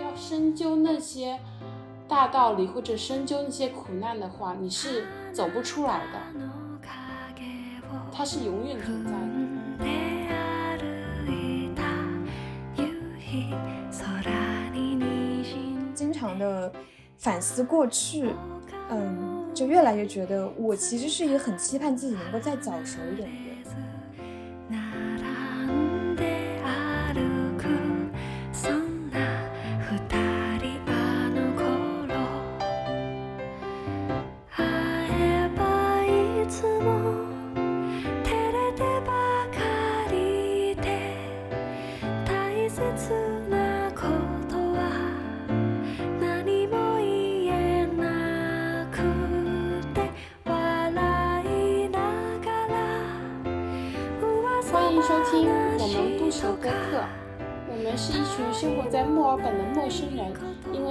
要深究那些大道理或者深究那些苦难的话，你是走不出来的，它是永远存在的。经常的反思过去，嗯，就越来越觉得我其实是一个很期盼自己能够再早熟一点的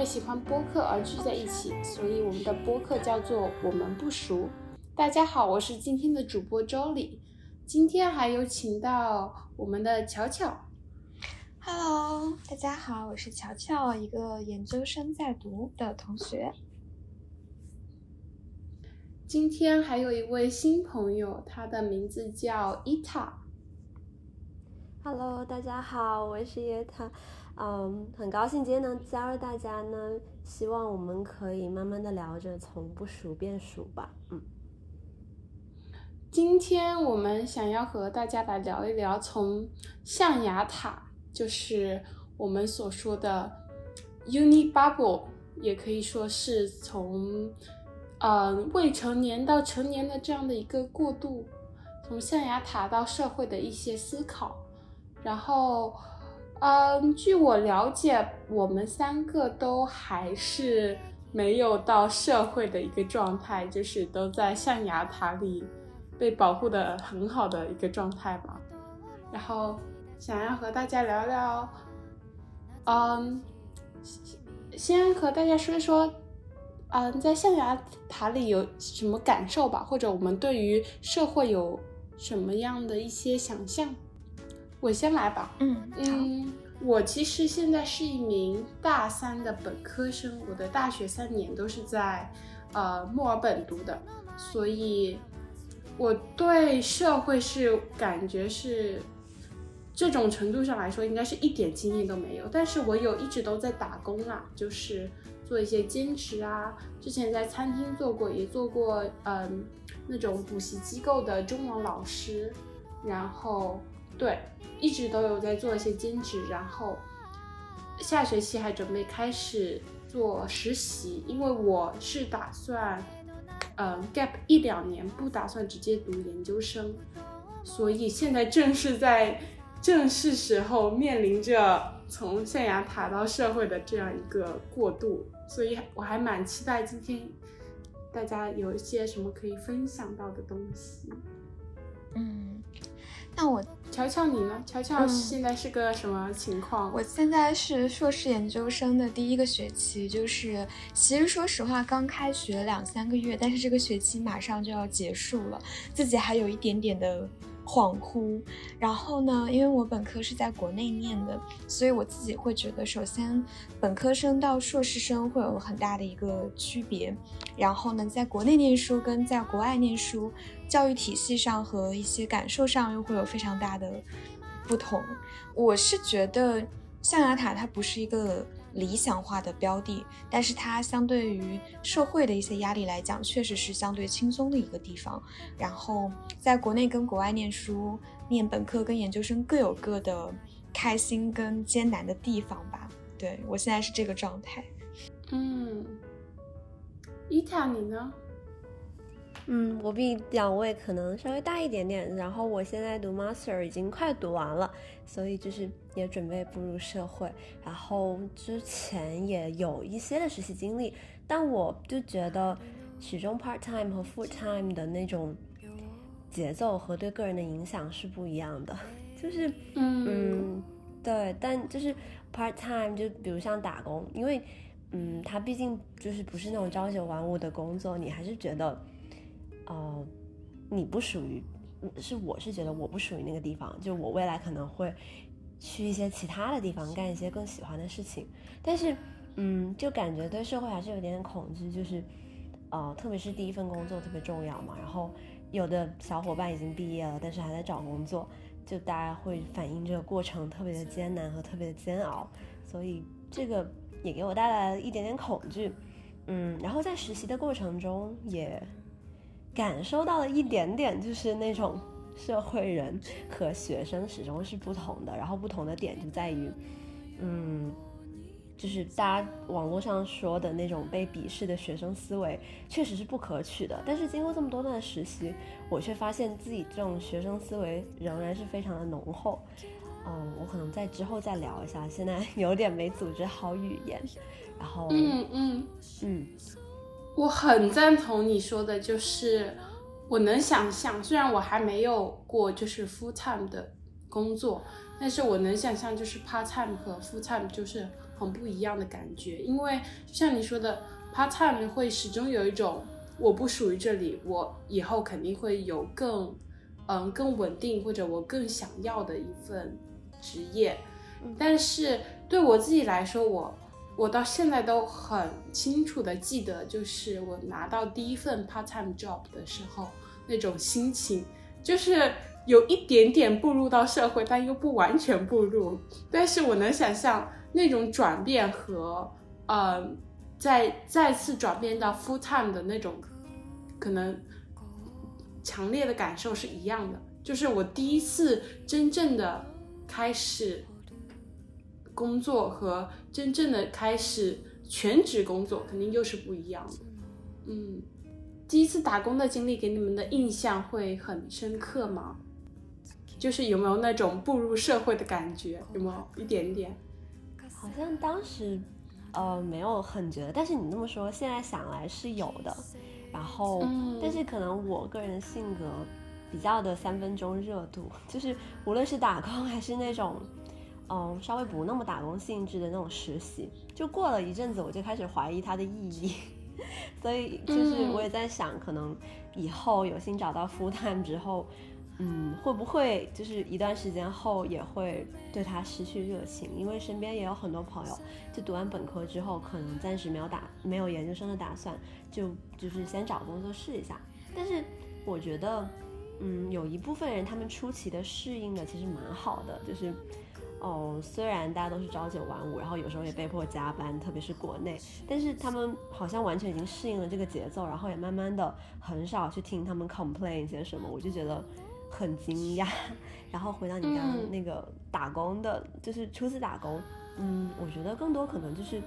喜欢播客而聚在一起，所以我们的播客叫做“我们不熟”。大家好，我是今天的主播周里。今天还有请到我们的巧巧。Hello，大家好，我是乔乔，一个研究生在读的同学。今天还有一位新朋友，他的名字叫伊塔。Hello，大家好，我是伊塔，嗯，很高兴今天能加入大家呢。希望我们可以慢慢的聊着从不熟变熟吧，嗯。今天我们想要和大家来聊一聊从象牙塔，就是我们所说的 uni bubble，也可以说是从呃未成年到成年的这样的一个过渡，从象牙塔到社会的一些思考。然后，嗯，据我了解，我们三个都还是没有到社会的一个状态，就是都在象牙塔里被保护的很好的一个状态吧。然后想要和大家聊聊，嗯，先和大家说一说，嗯，在象牙塔里有什么感受吧，或者我们对于社会有什么样的一些想象。我先来吧。嗯嗯，我其实现在是一名大三的本科生，我的大学三年都是在呃墨尔本读的，所以我对社会是感觉是这种程度上来说，应该是一点经验都没有。但是我有一直都在打工啦，就是做一些兼职啊，之前在餐厅做过，也做过嗯那种补习机构的中文老师，然后。对，一直都有在做一些兼职，然后下学期还准备开始做实习，因为我是打算，嗯，gap 一两年，不打算直接读研究生，所以现在正是在正是时候面临着从象牙塔到社会的这样一个过渡，所以我还蛮期待今天大家有一些什么可以分享到的东西。嗯，那我乔乔你呢？乔乔现在是个什么情况？嗯、我现在是硕士研究生的第一个学期，就是其实说实话刚开学两三个月，但是这个学期马上就要结束了，自己还有一点点的恍惚。然后呢，因为我本科是在国内念的，所以我自己会觉得，首先本科生到硕士生会有很大的一个区别。然后呢，在国内念书跟在国外念书。教育体系上和一些感受上又会有非常大的不同。我是觉得象牙塔它不是一个理想化的标的，但是它相对于社会的一些压力来讲，确实是相对轻松的一个地方。然后在国内跟国外念书，念本科跟研究生各有各的开心跟艰难的地方吧。对我现在是这个状态。嗯，伊塔你呢？嗯，我比两位可能稍微大一点点，然后我现在读 master 已经快读完了，所以就是也准备步入社会，然后之前也有一些的实习经历，但我就觉得始终 part time 和 full time 的那种节奏和对个人的影响是不一样的，就是嗯嗯对，但就是 part time 就比如像打工，因为嗯它毕竟就是不是那种朝九晚五的工作，你还是觉得。哦、呃，你不属于是我是觉得我不属于那个地方，就我未来可能会去一些其他的地方干一些更喜欢的事情，但是嗯，就感觉对社会还是有点点恐惧，就是呃，特别是第一份工作特别重要嘛，然后有的小伙伴已经毕业了，但是还在找工作，就大家会反映这个过程特别的艰难和特别的煎熬，所以这个也给我带来了一点点恐惧，嗯，然后在实习的过程中也。感受到了一点点，就是那种社会人和学生始终是不同的，然后不同的点就在于，嗯，就是大家网络上说的那种被鄙视的学生思维，确实是不可取的。但是经过这么多段的实习，我却发现自己这种学生思维仍然是非常的浓厚。嗯，我可能在之后再聊一下，现在 有点没组织好语言。然后，嗯嗯嗯。我很赞同你说的，就是我能想象，虽然我还没有过就是 full time 的工作，但是我能想象就是 part time 和 full time 就是很不一样的感觉。因为就像你说的，part time 会始终有一种我不属于这里，我以后肯定会有更嗯更稳定或者我更想要的一份职业。但是对我自己来说，我。我到现在都很清楚的记得，就是我拿到第一份 part time job 的时候那种心情，就是有一点点步入到社会，但又不完全步入。但是我能想象那种转变和，呃，再再次转变到 full time 的那种，可能强烈的感受是一样的。就是我第一次真正的开始。工作和真正的开始全职工作肯定又是不一样的。嗯，第一次打工的经历给你们的印象会很深刻吗？就是有没有那种步入社会的感觉？有没有一点点？好像当时呃没有很觉得，但是你那么说，现在想来是有的。然后，但是可能我个人性格比较的三分钟热度，就是无论是打工还是那种。嗯，稍微不那么打工性质的那种实习，就过了一阵子，我就开始怀疑它的意义。所以就是我也在想，可能以后有幸找到 full time 之后，嗯，会不会就是一段时间后也会对它失去热情？因为身边也有很多朋友，就读完本科之后，可能暂时没有打没有研究生的打算，就就是先找工作试一下。但是我觉得，嗯，有一部分人他们初期的适应的其实蛮好的，就是。哦，虽然大家都是朝九晚五，然后有时候也被迫加班，特别是国内，但是他们好像完全已经适应了这个节奏，然后也慢慢的很少去听他们 complain 一些什么，我就觉得很惊讶。然后回到你刚刚那个打工的，就是初次打工，嗯，我觉得更多可能就是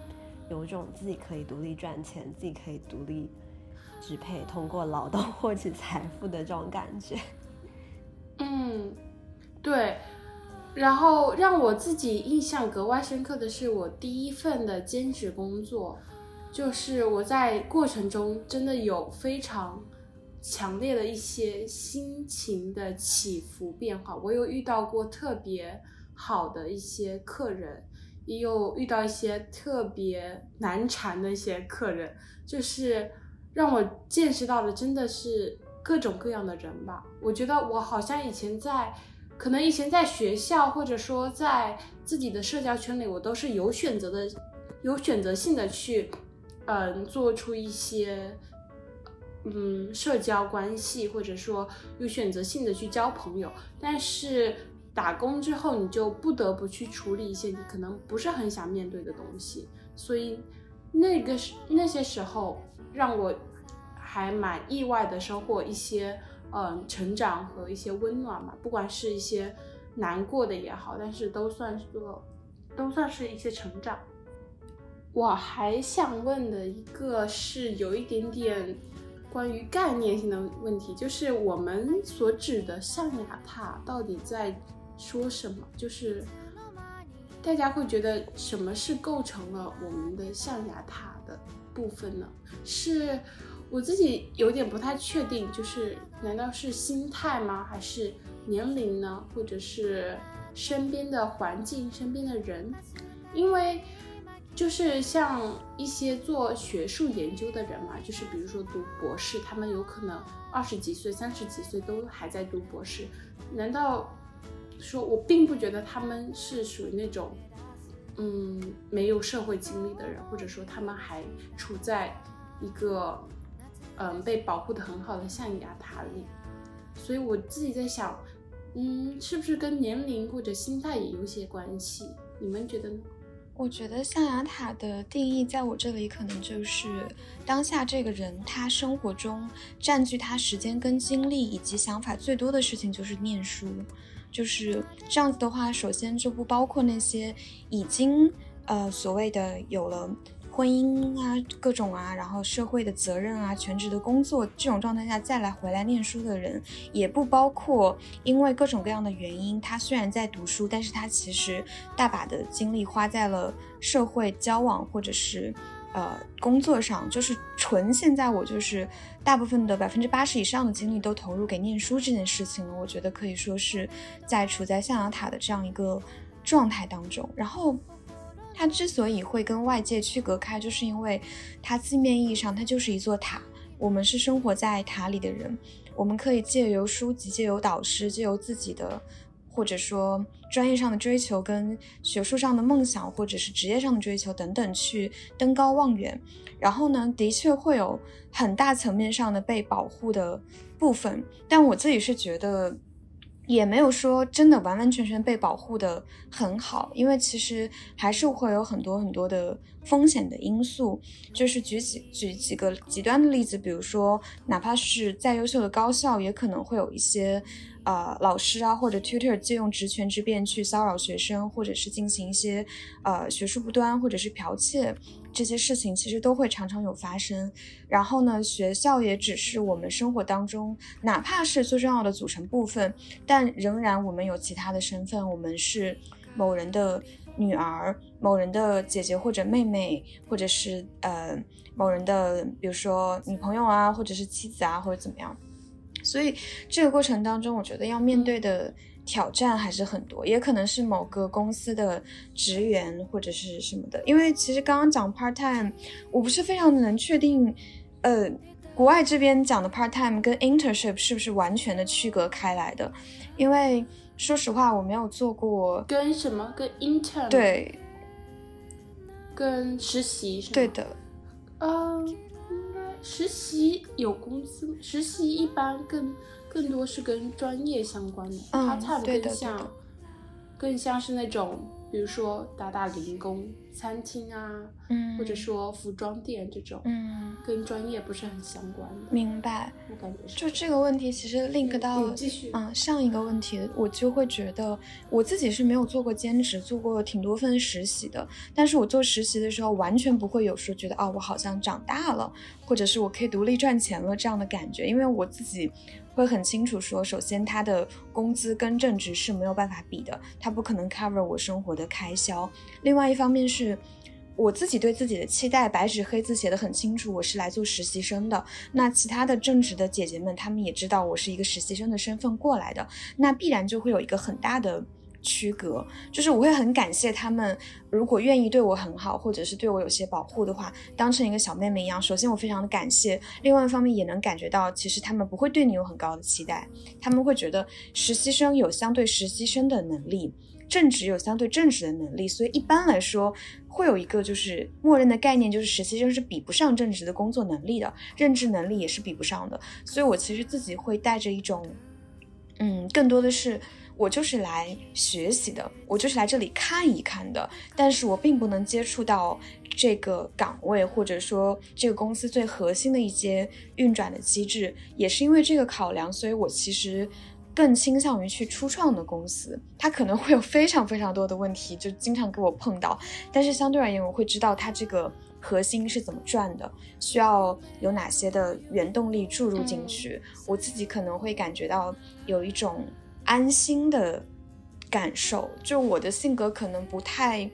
有一种自己可以独立赚钱，自己可以独立支配，通过劳动 获取财富的这种感觉。嗯，对。然后让我自己印象格外深刻的是，我第一份的兼职工作，就是我在过程中真的有非常强烈的一些心情的起伏变化。我有遇到过特别好的一些客人，也有遇到一些特别难缠的一些客人，就是让我见识到的真的是各种各样的人吧。我觉得我好像以前在。可能以前在学校，或者说在自己的社交圈里，我都是有选择的，有选择性的去，嗯，做出一些，嗯，社交关系，或者说有选择性的去交朋友。但是打工之后，你就不得不去处理一些你可能不是很想面对的东西。所以那个时那些时候，让我还蛮意外的收获一些。嗯，成长和一些温暖嘛，不管是一些难过的也好，但是都算是，都算是一些成长。我还想问的一个是有一点点关于概念性的问题，就是我们所指的象牙塔到底在说什么？就是大家会觉得什么是构成了我们的象牙塔的部分呢？是？我自己有点不太确定，就是难道是心态吗？还是年龄呢？或者是身边的环境、身边的人？因为就是像一些做学术研究的人嘛，就是比如说读博士，他们有可能二十几岁、三十几岁都还在读博士。难道说我并不觉得他们是属于那种，嗯，没有社会经历的人，或者说他们还处在一个，嗯，被保护的很好的象牙塔里。所以我自己在想，嗯，是不是跟年龄或者心态也有些关系？你们觉得呢？我觉得象牙塔的定义，在我这里可能就是当下这个人他生活中占据他时间跟精力以及想法最多的事情就是念书，就是这样子的话，首先就不包括那些已经呃所谓的有了。婚姻啊，各种啊，然后社会的责任啊，全职的工作这种状态下再来回来念书的人，也不包括因为各种各样的原因，他虽然在读书，但是他其实大把的精力花在了社会交往或者是呃工作上，就是纯现在我就是大部分的百分之八十以上的精力都投入给念书这件事情了，我觉得可以说是在处在象牙塔的这样一个状态当中，然后。它之所以会跟外界区隔开，就是因为它字面意义上它就是一座塔。我们是生活在塔里的人，我们可以借由书籍、借由导师、借由自己的或者说专业上的追求、跟学术上的梦想，或者是职业上的追求等等，去登高望远。然后呢，的确会有很大层面上的被保护的部分，但我自己是觉得。也没有说真的完完全全被保护的很好，因为其实还是会有很多很多的风险的因素。就是举几举几个极端的例子，比如说，哪怕是再优秀的高校，也可能会有一些。呃，老师啊，或者 tutor 借用职权之便去骚扰学生，或者是进行一些呃学术不端，或者是剽窃这些事情，其实都会常常有发生。然后呢，学校也只是我们生活当中，哪怕是最重要的组成部分，但仍然我们有其他的身份，我们是某人的女儿、某人的姐姐或者妹妹，或者是呃某人的，比如说女朋友啊，或者是妻子啊，或者怎么样。所以这个过程当中，我觉得要面对的挑战还是很多，也可能是某个公司的职员或者是什么的。因为其实刚刚讲 part time，我不是非常的能确定，呃，国外这边讲的 part time 跟 internship 是不是完全的区隔开来的？因为说实话，我没有做过跟什么跟 intern 对，跟实习是对的，嗯。实习有工资，实习一般更更多是跟专业相关的，它差不更像，更像是那种，比如说打打零工。餐厅啊，嗯，或者说服装店这种，嗯，跟专业不是很相关的。明白，我感觉是。就这个问题，其实 link 到，继续，嗯，上一个问题，我就会觉得我自己是没有做过兼职，做过挺多份实习的。但是我做实习的时候，完全不会有说觉得，哦，我好像长大了，或者是我可以独立赚钱了这样的感觉，因为我自己。会很清楚说，首先他的工资跟正职是没有办法比的，他不可能 cover 我生活的开销。另外一方面是，我自己对自己的期待，白纸黑字写的很清楚，我是来做实习生的。那其他的正职的姐姐们，她们也知道我是一个实习生的身份过来的，那必然就会有一个很大的。区隔就是我会很感谢他们，如果愿意对我很好，或者是对我有些保护的话，当成一个小妹妹一样。首先我非常的感谢，另外一方面也能感觉到，其实他们不会对你有很高的期待，他们会觉得实习生有相对实习生的能力，正职有相对正职的能力，所以一般来说会有一个就是默认的概念，就是实习生是比不上正职的工作能力的，认知能力也是比不上的。所以我其实自己会带着一种，嗯，更多的是。我就是来学习的，我就是来这里看一看的，但是我并不能接触到这个岗位，或者说这个公司最核心的一些运转的机制，也是因为这个考量，所以我其实更倾向于去初创的公司，它可能会有非常非常多的问题，就经常给我碰到，但是相对而言，我会知道它这个核心是怎么转的，需要有哪些的原动力注入进去，我自己可能会感觉到有一种。安心的感受，就我的性格可能不太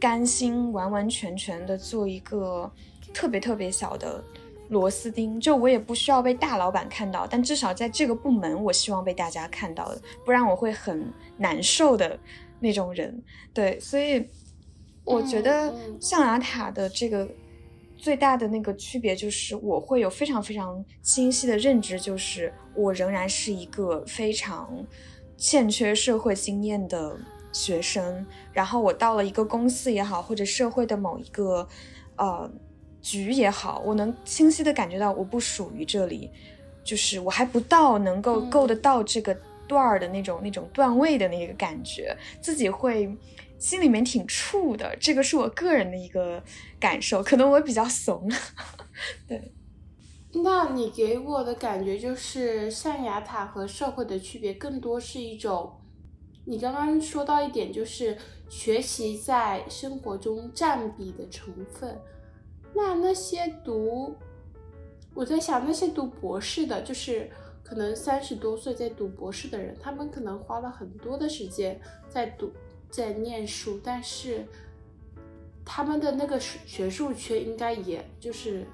甘心完完全全的做一个特别特别小的螺丝钉，就我也不需要被大老板看到，但至少在这个部门，我希望被大家看到的，不然我会很难受的那种人。对，所以我觉得嗯象牙塔的这个最大的那个区别就是，我会有非常非常清晰的认知，就是我仍然是一个非常欠缺社会经验的学生。然后我到了一个公司也好，或者社会的某一个呃局也好，我能清晰的感觉到我不属于这里，就是我还不到能够嗯够得到这个段儿的那种、那种段位的那个感觉，自己会心里面挺怵的。这个是我个人的一个感受，可能我比较怂。对，那你给我的感觉就是象牙塔和社会的区别，更多是一种。你刚刚说到一点，就是学习在生活中占比的成分。那那些读，我在想那些读博士的，就是可能三十多岁在读博士的人，他们可能花了很多的时间在读，在念书，但是他们的那个学学术圈应该也就是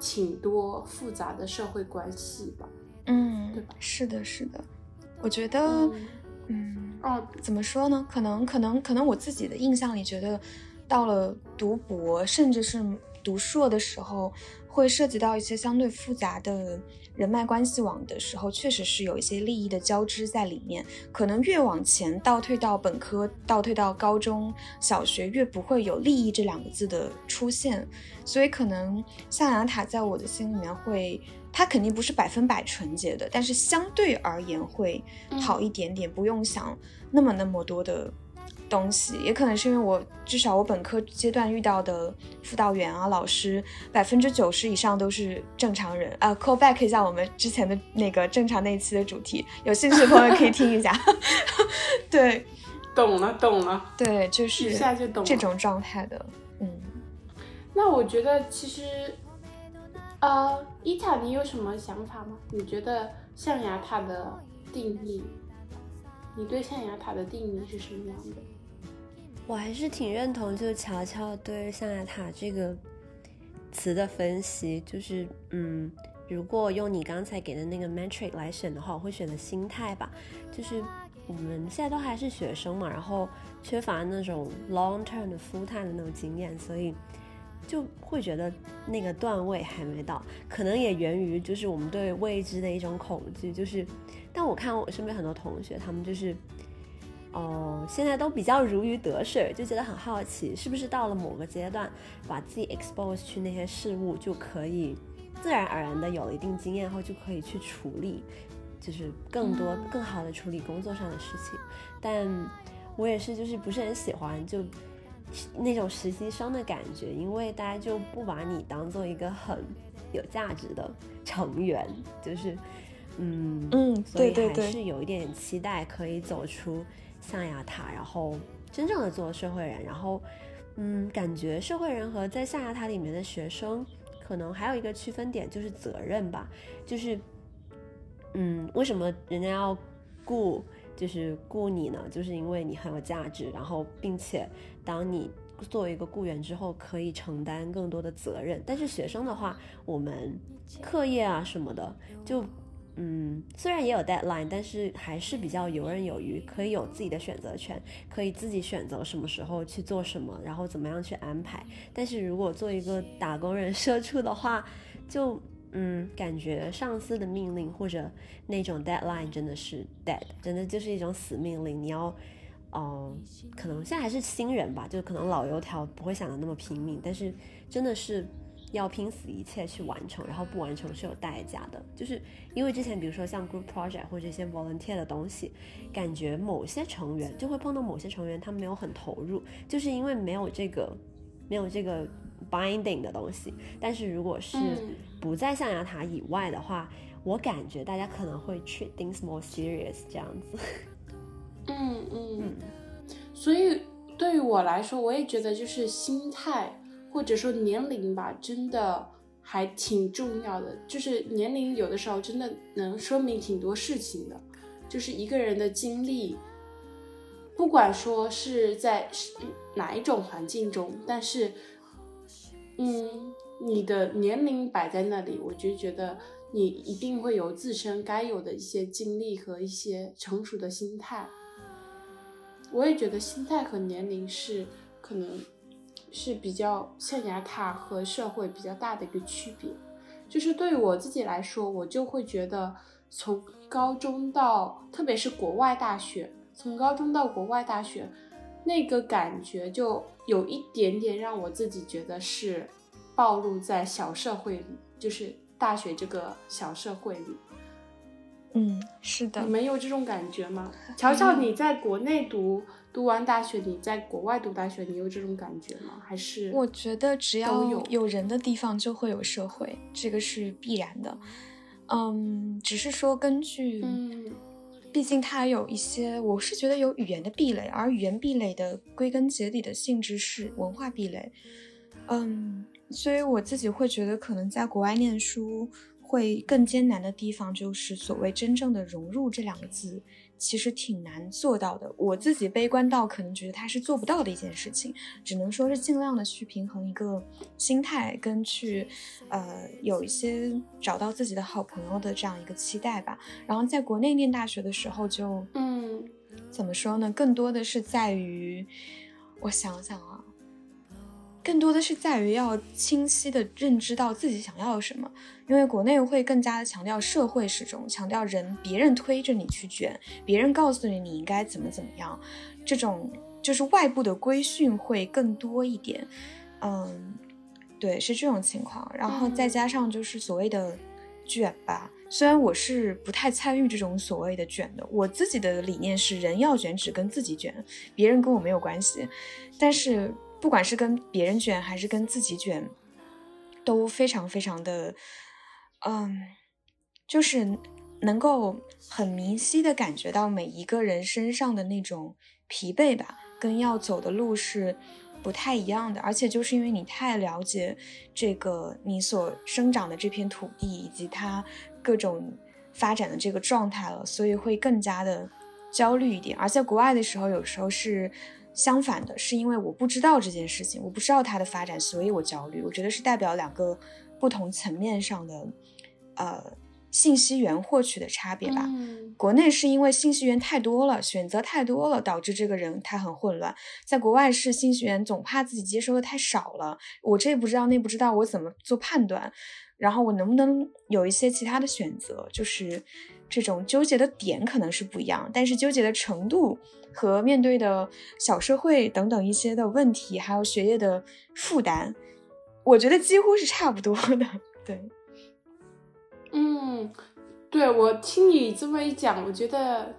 挺多复杂的社会关系吧。嗯对吧，是的，是的，我觉得，嗯嗯，哦，怎么说呢？可能，可能，可能我自己的印象里觉得，到了读博甚至是读硕的时候，会涉及到一些相对复杂的人脉关系网的时候，确实是有一些利益的交织在里面。可能越往前倒退到本科，倒退到高中小学，越不会有利益这两个字的出现。所以，可能象牙塔在我的心里面会。它肯定不是百分百纯洁的，但是相对而言会好一点点，不用想那么那么多的东西。也可能是因为我至少我本科阶段遇到的辅导员啊、老师，百分之九十以上都是正常人啊。call back 一下我们之前的那个正常那一期的主题，有兴趣的朋友可以听一下。对懂了，懂了。对，就是一下就懂这种状态的，嗯。那我觉得其实，呃，伊塔，你有什么想法吗？你觉得象牙塔的定义，你对象牙塔的定义是什么样的？我还是挺认同，就乔乔对象牙塔这个词的分析，就是嗯，如果用你刚才给的那个 metric 来选的话，我会选择心态吧。就是我们现在都还是学生嘛，然后缺乏那种 long term 的 full time 的那种经验，所以就会觉得那个段位还没到，可能也源于就是我们对未知的一种恐惧。就是，但我看我身边很多同学，他们就是。哦，现在都比较如鱼得水，就觉得很好奇，是不是到了某个阶段，把自己 expose 去那些事物，就可以自然而然的有了一定经验后，就可以去处理，就是更多、嗯更好的处理工作上的事情。但我也是，就是不是很喜欢就那种实习生的感觉，因为大家就不把你当做一个很有价值的成员，就是嗯嗯所以还是有一点点期待可以走出象牙塔，然后真正的做社会人，然后嗯，感觉社会人和在象牙塔里面的学生，可能还有一个区分点就是责任吧，就是嗯，为什么人家要雇就是雇你呢？就是因为你很有价值，然后并且当你作为一个雇员之后，可以承担更多的责任。但是学生的话，我们课业啊什么的，就嗯，虽然也有 deadline，但是还是比较游刃有余，可以有自己的选择权，可以自己选择什么时候去做什么，然后怎么样去安排。但是如果做一个打工人社畜的话，就嗯，感觉上司的命令或者那种 deadline 真的是 dead，真的就是一种死命令。你要，嗯、可能现在还是新人吧，就可能老油条不会想的那么拼命，但是真的是要拼死一切去完成，然后不完成是有代价的。就是因为之前比如说像 group project 或者一些 volunteer 的东西，感觉某些成员就会碰到某些成员他没有很投入，就是因为没有这个没有这个 binding 的东西。但是如果是嗯不在象牙塔以外的话，我感觉大家可能会 treat things more serious 这样子。嗯嗯嗯，所以对于我来说，我也觉得就是心态或者说年龄吧，真的还挺重要的。就是年龄有的时候真的能说明挺多事情的，就是一个人的经历，不管说是在哪一种环境中，但是，嗯，你的年龄摆在那里，我就觉得你一定会有自身该有的一些经历和一些成熟的心态。我也觉得心态和年龄是可能是比较象牙塔和社会比较大的一个区别。就是对于我自己来说，我就会觉得从高中到，特别是国外大学，从高中到国外大学，那个感觉就有一点点让我自己觉得是暴露在小社会里，就是大学这个小社会里。嗯，是的。你们有这种感觉吗？乔乔，你在国内读读完大学，你在国外读大学，你有这种感觉吗？还是我觉得只要有有人的地方就会有社会，这个是必然的。嗯，只是说根据，嗯，毕竟它有一些，我是觉得有语言的壁垒，而语言壁垒的归根结底的性质是文化壁垒。嗯，所以我自己会觉得，可能在国外念书。会更艰难的地方就是所谓真正的融入这两个字，其实挺难做到的。我自己悲观到可能觉得它是做不到的一件事情，只能说是尽量的去平衡一个心态跟去，呃，有一些找到自己的好朋友的这样一个期待吧。然后在国内念大学的时候，就嗯，怎么说呢？更多的是在于，我想想啊。更多的是在于要清晰的认知到自己想要什么，因为国内会更加的强调社会时钟，强调人别人推着你去卷，别人告诉你你应该怎么怎么样，这种就是外部的规训会更多一点。嗯，对，是这种情况。然后再加上就是所谓的卷吧，虽然我是不太参与这种所谓的卷的，我自己的理念是人要卷只跟自己卷，别人跟我没有关系，但是。不管是跟别人卷还是跟自己卷，都非常非常的，嗯，就是能够很明晰的感觉到每一个人身上的那种疲惫吧，跟要走的路是不太一样的。而且就是因为你太了解这个你所生长的这片土地以及它各种发展的这个状态了，所以会更加的焦虑一点。而在国外的时候，有时候是。相反的是，因为我不知道这件事情，我不知道它的发展，所以我焦虑。我觉得是代表两个不同层面上的，呃，信息源获取的差别吧。国内是因为信息源太多了，选择太多了，导致这个人他很混乱。在国外是信息源总怕自己接收的太少了，我这不知道那不知道，我怎么做判断？然后我能不能有一些其他的选择？就是这种纠结的点可能是不一样，但是纠结的程度。和面对的小社会等等一些的问题，还有学业的负担，我觉得几乎是差不多的。对，嗯，对我听你这么一讲，我觉得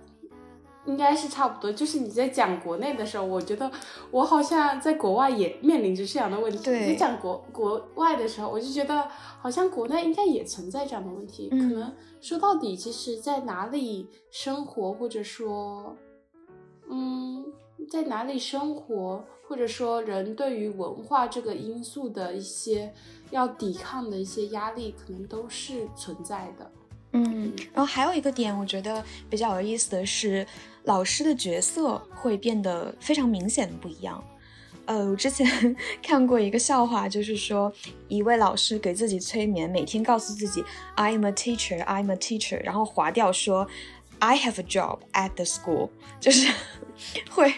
应该是差不多。就是你在讲国内的时候，我觉得我好像在国外也面临着这样的问题。你讲国国外的时候，我就觉得好像国内应该也存在这样的问题。可能说到底，其实在哪里生活，或者说。嗯，在哪里生活，或者说人对于文化这个因素的一些要抵抗的一些压力，可能都是存在的。嗯，然后还有一个点，我觉得比较有意思的是，老师的角色会变得非常明显的不一样。呃，我之前 看过一个笑话，就是说一位老师给自己催眠，每天告诉自己 "I'm a teacher, I'm a teacher"，然后划掉说。I have a job at the school，就是会，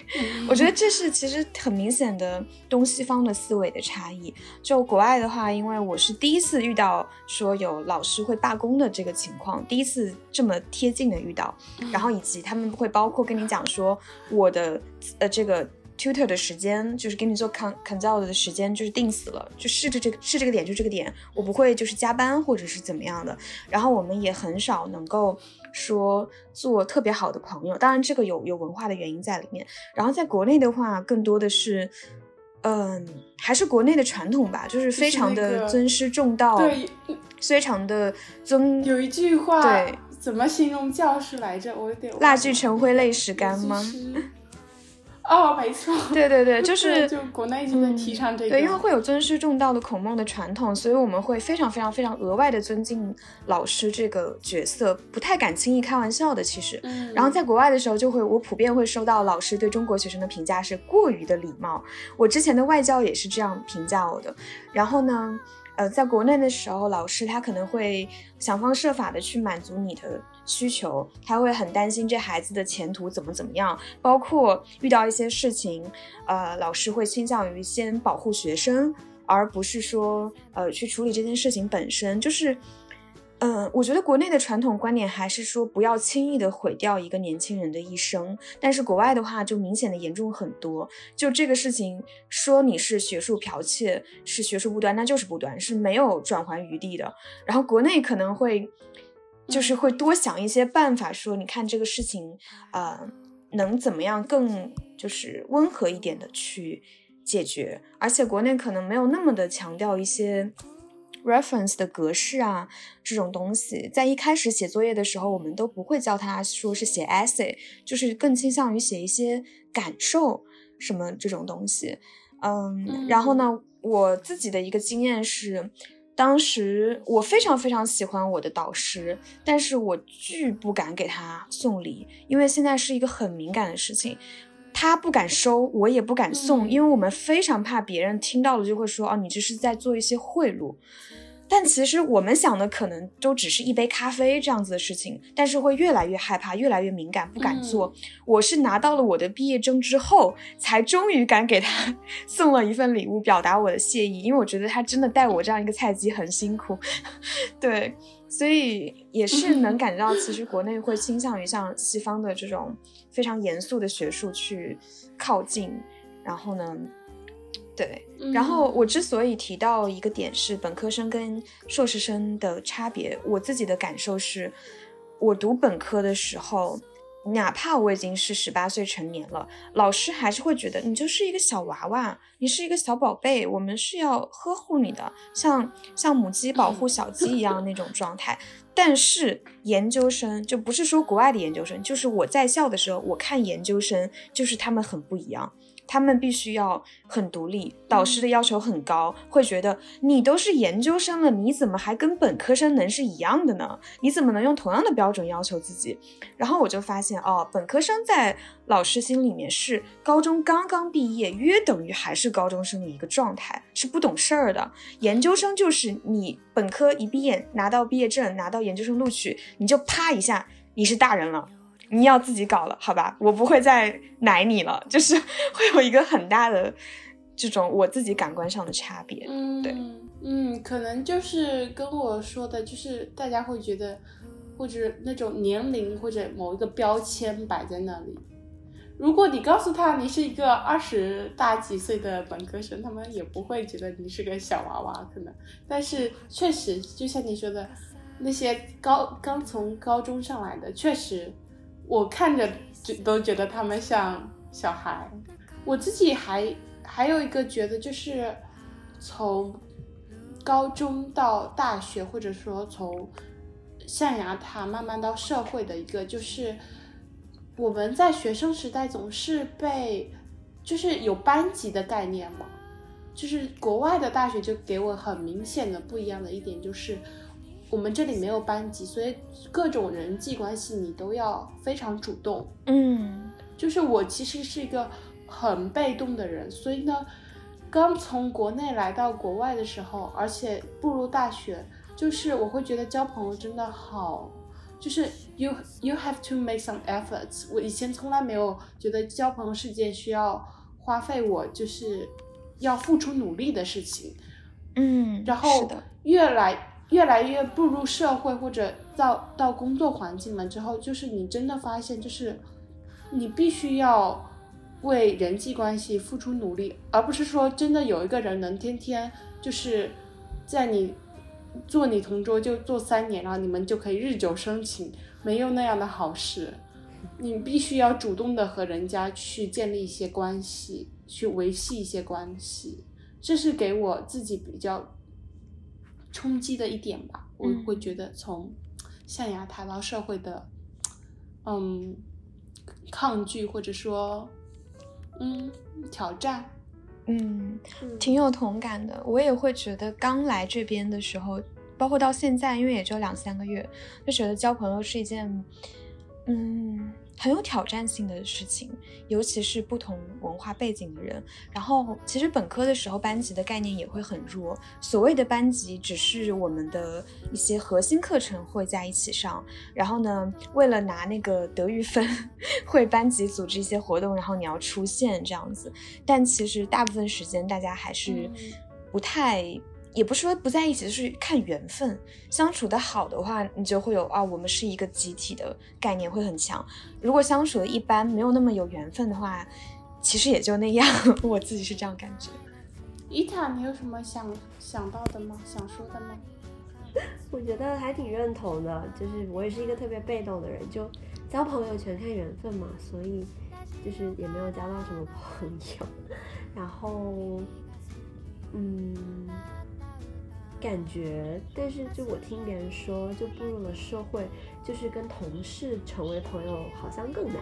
我觉得这是其实很明显的东西方的思维的差异。就国外的话，因为我是第一次遇到说有老师会罢工的这个情况，第一次这么贴近的遇到，然后以及他们会包括跟你讲说我的呃这个 tutor 的时间，就是给你做 con consult 的时间就是定死了，就是这这个是这个点就这个点，我不会就是加班或者是怎么样的。然后我们也很少能够。说做特别好的朋友，当然这个有有文化的原因在里面。然后在国内的话，更多的是，嗯，还是国内的传统吧，就是非常的尊师重道，对，非常的尊。有一句话，对，怎么形容教师来着？我有点。蜡炬成灰泪始干吗？哦，没错，对对 对，就是就国内就在提倡这个，对，因为会有尊师重道的孔孟的传统，所以我们会非常非常非常额外的尊敬老师这个角色，不太敢轻易开玩笑的。其实，然后在国外的时候，就会我普遍会收到老师对中国学生的评价是过于的礼貌。我之前的外教也是这样评价我的。然后呢，呃，在国内的时候，老师他可能会想方设法的去满足你的。需求，他会很担心这孩子的前途怎么怎么样，包括遇到一些事情，呃，老师会倾向于先保护学生，而不是说呃去处理这件事情本身，就是。嗯，我觉得国内的传统观点还是说不要轻易的毁掉一个年轻人的一生，但是国外的话就明显的严重很多。就这个事情，说你是学术剽窃，是学术不端，那就是不端，是没有转圜余地的。然后国内可能会，就是会多想一些办法，说你看这个事情，呃，能怎么样更就是温和一点的去解决，而且国内可能没有那么的强调一些。Reference 的格式啊，这种东西，在一开始写作业的时候，我们都不会教他说是写 essay，就是更倾向于写一些感受什么这种东西。嗯，然后呢，我自己的一个经验是，当时我非常非常喜欢我的导师，但是我巨不敢给他送礼，因为现在是一个很敏感的事情。他不敢收，我也不敢送，因为我们非常怕别人听到了就会说，哦，你这是在做一些贿赂。但其实我们想的可能都只是一杯咖啡这样子的事情，但是会越来越害怕，越来越敏感，不敢做。我是拿到了我的毕业证之后，才终于敢给他 送了一份礼物，表达我的谢意，因为我觉得他真的带我这样一个菜鸡很辛苦。对，所以也是能感觉到，其实国内会倾向于向西方的这种。非常严肃的学术去靠近，然后呢，对，然后我之所以提到一个点是本科生跟硕士生的差别，我自己的感受是，我读本科的时候，哪怕我已经是十八岁成年了，老师还是会觉得你就是一个小娃娃，你是一个小宝贝，我们是要呵护你的，像像母鸡保护小鸡一样那种状态。但是研究生就不是说国外的研究生，就是我在校的时候，我看研究生就是他们很不一样。他们必须要很独立，导师的要求很高，会觉得你都是研究生了，你怎么还跟本科生能是一样的呢？你怎么能用同样的标准要求自己？然后我就发现，哦，本科生在老师心里面是高中刚刚毕业，约等于还是高中生的一个状态，是不懂事儿的。研究生就是你本科一毕业，拿到毕业证，拿到研究生录取，你就啪一下，你是大人了。你要自己搞了，好吧，我不会再奶你了，就是会有一个很大的这种我自己感官上的差别。嗯，对，嗯，可能就是跟我说的，就是大家会觉得，或者那种年龄或者某一个标签摆在那里。如果你告诉他你是一个二十大几岁的本科生，他们也不会觉得你是个小娃娃，可能。但是确实，就像你说的，那些高刚从高中上来的，确实。我看着就都觉得他们像小孩。我自己还还有一个觉得，就是从高中到大学，或者说从象牙塔慢慢到社会的一个，就是我们在学生时代总是被就是有班级的概念嘛，就是国外的大学就给我很明显的不一样的一点就是。我们这里没有班级，所以各种人际关系你都要非常主动。嗯，就是我其实是一个很被动的人，所以呢，刚从国内来到国外的时候，而且步入大学，就是我会觉得交朋友真的好，就是 you you have to make some efforts。我以前从来没有觉得交朋友是件需要花费我就是要付出努力的事情。嗯，然后越来。越来越步入社会或者到到工作环境了之后，就是你真的发现，就是你必须要为人际关系付出努力，而不是说真的有一个人能天天就是在你做你同桌就做三年，然后你们就可以日久生情，没有那样的好事。你必须要主动的和人家去建立一些关系，去维系一些关系，这是给我自己比较。冲击的一点吧，我会觉得从象牙塔到社会的，嗯，抗拒或者说，嗯，挑战，嗯，挺有同感的。我也会觉得刚来这边的时候，包括到现在，因为也就两三个月，就觉得交朋友是一件，嗯，很有挑战性的事情，尤其是不同文化背景的人。然后，其实本科的时候班级的概念也会很弱，所谓的班级只是我们的一些核心课程会在一起上。然后呢，为了拿那个德育分，会班级组织一些活动，然后你要出现这样子。但其实大部分时间大家还是不太。也不是说不在一起，就是看缘分。相处的好的话，你就会有啊，我们是一个集体的概念会很强。如果相处的一般，没有那么有缘分的话，其实也就那样。我自己是这样感觉。伊塔，你有什么想想到的吗？想说的吗？我觉得还挺认同的，就是我也是一个特别被动的人，就交朋友全看缘分嘛，所以就是也没有交到什么朋友。然后，嗯。感觉，但是就我听别人说，就步入了社会，就是跟同事成为朋友好像更难。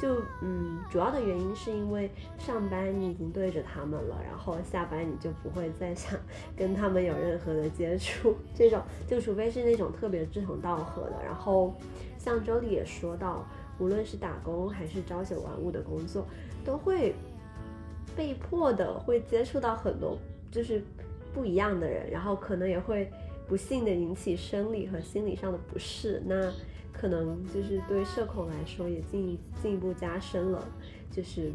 就嗯，主要的原因是因为上班你已经对着他们了，然后下班你就不会再想 跟他们有任何的接触。这种就除非是那种特别志同道合的。然后像周丽也说到，无论是打工还是朝九晚五的工作，都会被迫的会接触到很多，就是。不一样的人，然后可能也会不幸的引起生理和心理上的不适，那可能就是对社恐来说也进进一步加深了，就是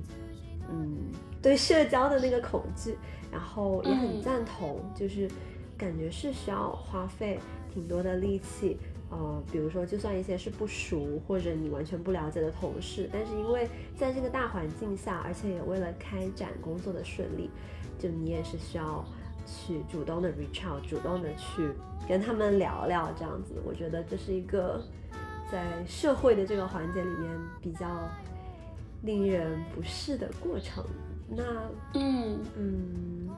嗯对社交的那个恐惧，然后也很赞同，就是感觉是需要花费挺多的力气，呃，比如说就算一些是不熟或者你完全不了解的同事，但是因为在这个大环境下，而且也为了开展工作的顺利，就你也是需要。去主动的 reach out，主动的去跟他们聊聊，这样子，我觉得这是一个在社会的这个环节里面比较令人不适的过程。那，嗯嗯，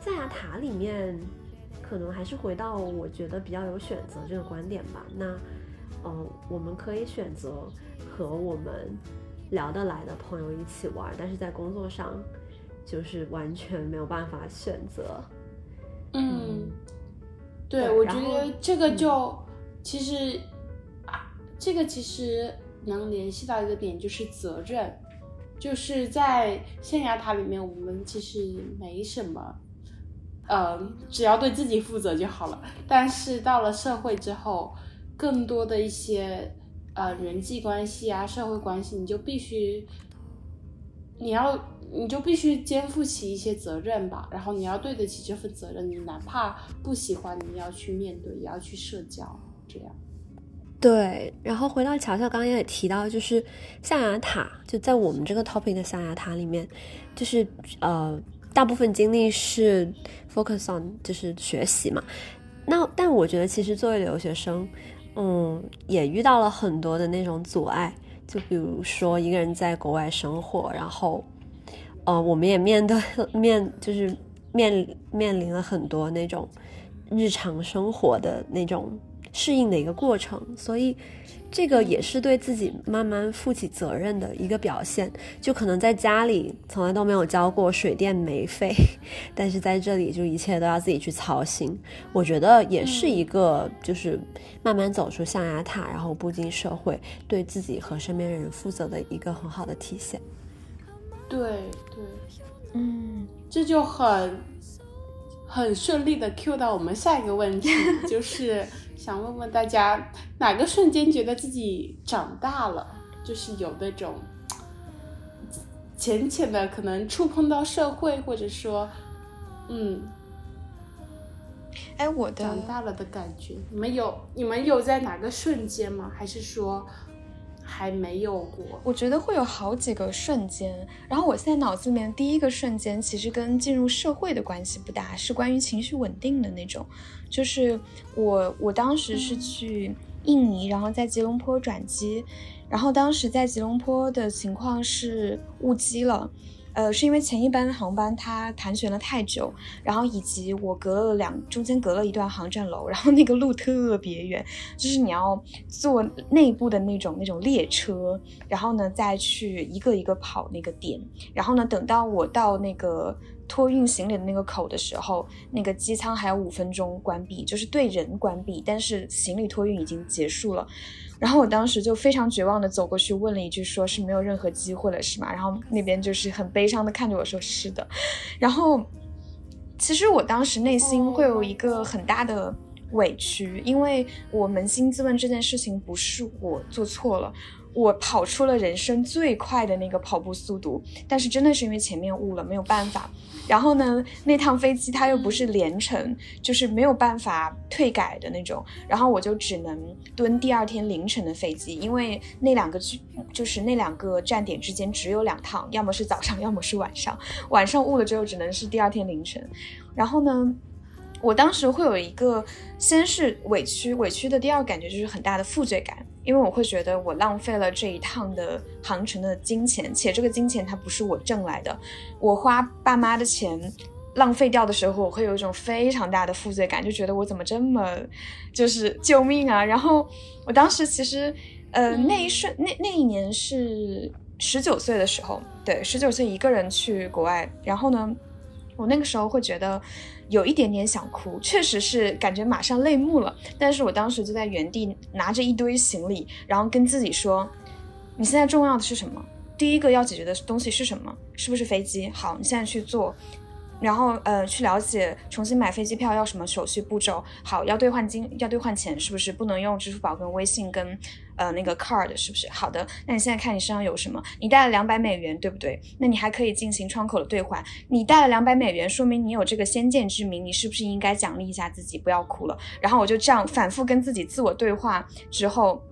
象牙塔里面可能还是回到我觉得比较有选择这个观点吧。那，嗯，我们可以选择和我们聊得来的朋友一起玩，但是在工作上就是完全没有办法选择。嗯，对，我觉得这个就其实啊，这个其实能联系到一个点，就是责任，就是在象牙塔里面，我们其实没什么，呃，只要对自己负责就好了。但是到了社会之后，更多的一些呃人际关系啊、社会关系，你就必须你要。你就必须肩负起一些责任吧，然后你要对得起这份责任，你哪怕不喜欢，你要去面对，也要去社交，这样。对，然后回到乔乔刚刚也提到，就是象牙塔，就在我们这个 topic 的象牙塔里面，就是呃，大部分精力是 focus on 就是学习嘛。那但我觉得其实作为留学生，嗯，也遇到了很多的那种阻碍，就比如说一个人在国外生活，然后。呃，我们也面对 面，就是面面临了很多那种日常生活的那种适应的一个过程，所以这个也是对自己慢慢负起责任的一个表现。就可能在家里从来都没有交过水电煤费，但是在这里就一切都要自己去操心。我觉得也是一个就是慢慢走出象牙塔，然后步进社会，对自己和身边人负责的一个很好的体现。对对，嗯，这就很很顺利的 Q 到我们下一个问题，就是想问问大家，哪个瞬间觉得自己长大了？就是有那种浅浅的可能触碰到社会，或者说，嗯，哎，我的长大了的感觉，你们有你们有在哪个瞬间吗？还是说？还没有过，我觉得会有好几个瞬间。然后我现在脑子里面第一个瞬间，其实跟进入社会的关系不大，是关于情绪稳定的那种。就是我我当时是去印尼，然后在吉隆坡转机，然后当时在吉隆坡的情况是误机了。呃，是因为前一班航班它盘旋了太久，然后以及我隔了两中间隔了一段航站楼，然后那个路特别远，就是你要坐内部的那种那种列车，然后呢再去一个一个跑那个点，然后呢等到我到那个托运行李的那个口的时候，那个机舱还有五分钟关闭，就是对人关闭，但是行李托运已经结束了。然后我当时就非常绝望的走过去问了一句，说是没有任何机会了是吗？然后那边就是很悲伤的看着我说是的。然后其实我当时内心会有一个很大的委屈，因为我扪心自问这件事情不是我做错了。我跑出了人生最快的那个跑步速度，但是真的是因为前面误了，没有办法。然后呢，那趟飞机它又不是连程，就是没有办法退改的那种。然后我就只能蹲第二天凌晨的飞机，因为那两个就就是那两个站点之间只有两趟，要么是早上，要么是晚上。晚上误了之后，只能是第二天凌晨。然后呢？我当时会有一个，先是委屈，委屈的第二感觉就是很大的负罪感，因为我会觉得我浪费了这一趟的航程的金钱，且这个金钱它不是我挣来的，我花爸妈的钱浪费掉的时候，我会有一种非常大的负罪感，就觉得我怎么这么就是救命啊！然后我当时其实，呃，那一瞬那那一年是十九岁的时候，对，十九岁一个人去国外，然后呢，我那个时候会觉得。有一点点想哭，确实是感觉马上泪目了。但是我当时就在原地拿着一堆行李，然后跟自己说：“你现在重要的是什么？第一个要解决的东西是什么？是不是飞机？好，你现在去做。”然后呃，去了解重新买飞机票要什么手续步骤。好，要兑换金，要兑换钱，是不是不能用支付宝跟微信跟呃那个 card？是不是？好的，那你现在看你身上有什么？你带了两百美元，对不对？那你还可以进行窗口的兑换。你带了两百美元，说明你有这个先见之明，你是不是应该奖励一下自己？不要哭了。然后我就这样反复跟自己自我对话之后。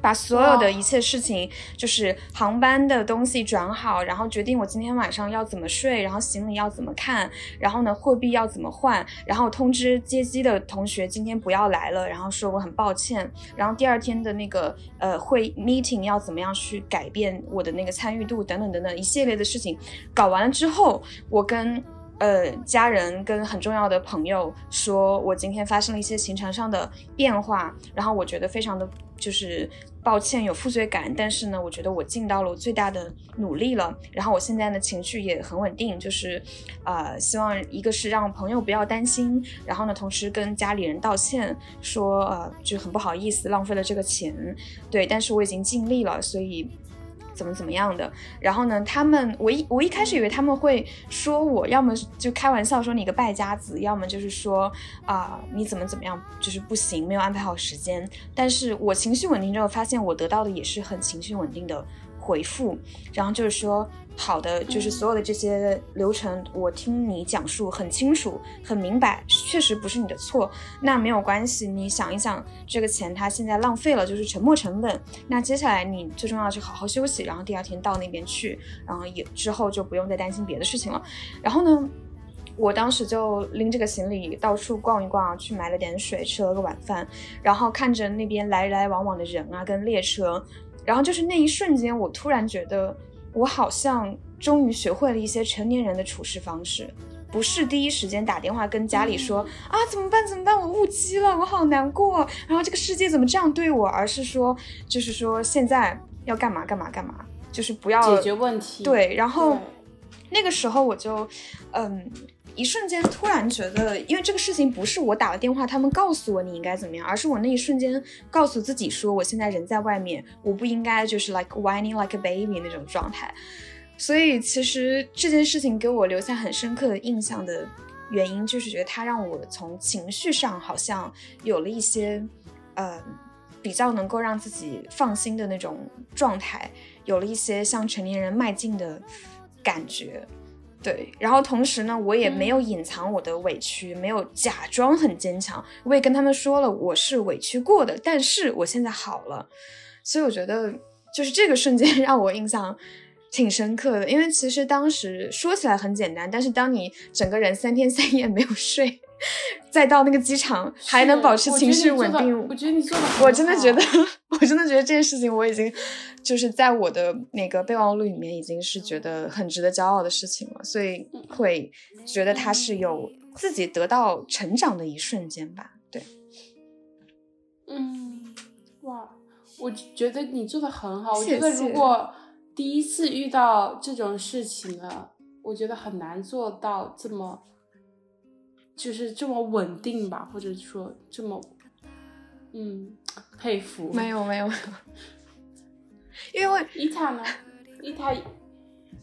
把所有的一切事情，就是航班的东西转好，然后决定我今天晚上要怎么睡，然后行李要怎么看，然后呢货币要怎么换，然后通知接机的同学今天不要来了，然后说我很抱歉，然后第二天的那个呃会 meeting 要怎么样去改变我的那个参与度等等等等一系列的事情搞完了之后，我跟。呃，家人跟很重要的朋友说，我今天发生了一些行程上的变化，然后我觉得非常的就是抱歉，有负罪感，但是呢，我觉得我尽到了我最大的努力了，然后我现在呢情绪也很稳定，就是，呃，希望一个是让朋友不要担心，然后呢，同时跟家里人道歉，说呃，就很不好意思浪费了这个钱，对，但是我已经尽力了，所以。怎么怎么样的？然后呢？他们我一我一开始以为他们会说我要么就开玩笑说你个败家子，要么就是说啊你怎么怎么样，就是不行，没有安排好时间。但是我情绪稳定之后，发现我得到的也是很情绪稳定的。回复，然后就是说，好的，就是所有的这些流程，我听你讲述很清楚、很明白，确实不是你的错，那没有关系。你想一想，这个钱他现在浪费了，就是沉没成本。那接下来你最重要的是好好休息，然后第二天到那边去，然后也之后就不用再担心别的事情了。然后呢，我当时就拎着个行李到处逛一逛，去买了点水，吃了个晚饭，然后看着那边来来往往的人啊，跟列车。然后就是那一瞬间，我突然觉得，我好像终于学会了一些成年人的处事方式，不是第一时间打电话跟家里说啊怎么办怎么办，我误机了，我好难过，然后这个世界怎么这样对我，而是说，就是说现在要干嘛干嘛干嘛，就是不要解决问题。对，然后那个时候我就，嗯。一瞬间突然觉得，因为这个事情不是我打了电话，他们告诉我你应该怎么样，而是我那一瞬间告诉自己说，我现在人在外面，我不应该就是 like whining like a baby 那种状态。所以其实这件事情给我留下很深刻的印象的原因，就是觉得它让我从情绪上好像有了一些，呃，比较能够让自己放心的那种状态，有了一些向成年人迈进的感觉。对，然后同时呢，我也没有隐藏我的委屈，没有假装很坚强，我也跟他们说了我是委屈过的，但是我现在好了，所以我觉得就是这个瞬间 让我印象挺深刻的，因为其实当时说起来很简单，但是当你整个人三天三夜没有睡。再到那个机场还能保持情绪稳定，我觉得你做的，我真的觉得，我真的觉得这件事情我已经就是在我的那个备忘录里面已经是觉得很值得骄傲的事情了，所以会觉得他是有自己得到成长的一瞬间吧。对，嗯，哇，我觉得你做的很好。我觉得如果第一次遇到这种事情了，我觉得很难做到这么。就是这么稳定吧，或者说这么嗯，佩服。没有没有，因为伊塔呢？伊塔，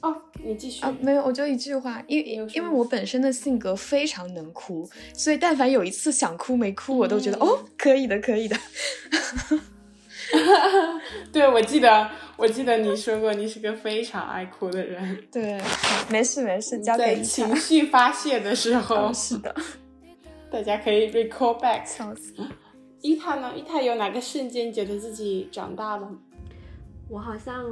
哦，你继续啊，没有，我就一句话，因因因为我本身的性格非常能哭，所以但凡有一次想哭没哭，我都觉得、哦，可以的，可以的。对，我记得，我记得你说过，你是个非常爱哭的人。对，没事没事，交在给情绪发泄的时候，是的，大家可以 recall back。笑死。伊塔呢？伊塔有哪个瞬间觉得自己长大了？我好像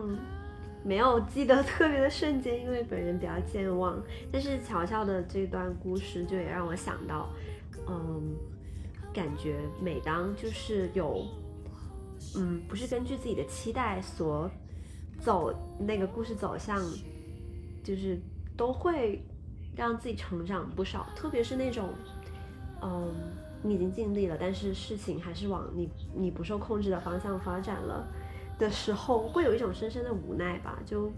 没有记得特别的瞬间，因为本人比较健忘。但是乔乔的这段故事就也让我想到，嗯，感觉每当就是有，嗯，不是根据自己的期待所走那个故事走向，就是都会让自己成长不少，特别是那种，嗯。你已经尽力了，但是事情还是往你你不受控制的方向发展了的时候，会有一种深深的无奈吧。就，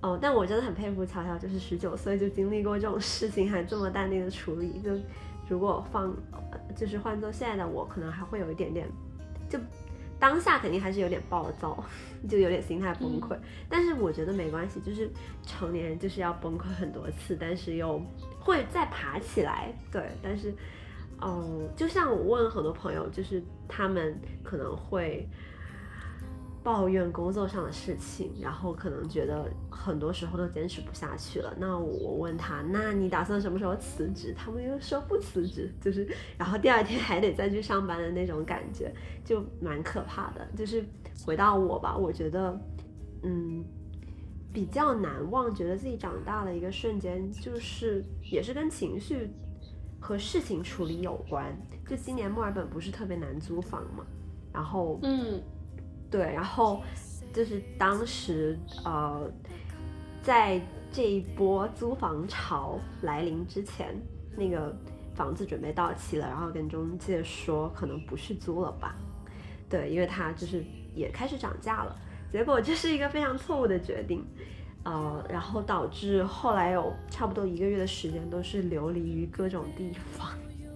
哦，但我真的很佩服乔乔，就是十九岁就经历过这种事情，还这么淡定的处理。就如果放，就是换做现在的我，可能还会有一点点，就当下肯定还是有点暴躁，就有点心态崩溃。但是我觉得没关系，就是成年人就是要崩溃很多次，但是又会再爬起来。对，但是。哦，就像我问很多朋友，就是他们可能会抱怨工作上的事情，然后可能觉得很多时候都坚持不下去了。那我问他，那你打算什么时候辞职？他们又说不辞职，就是然后第二天还得再去上班的那种感觉，就蛮可怕的。就是回到我吧，我觉得，嗯，比较难忘，觉得自己长大的一个瞬间，就是也是跟情绪。和事情处理有关，就今年墨尔本不是特别难租房嘛，然后，嗯，对，然后就是当时呃，在这一波租房潮来临之前，那个房子准备到期了，然后跟中介说可能不是租了吧，对，因为它就是也开始涨价了，结果这是一个非常错误的决定。呃，然后导致后来有差不多一个月的时间都是流离于各种地方，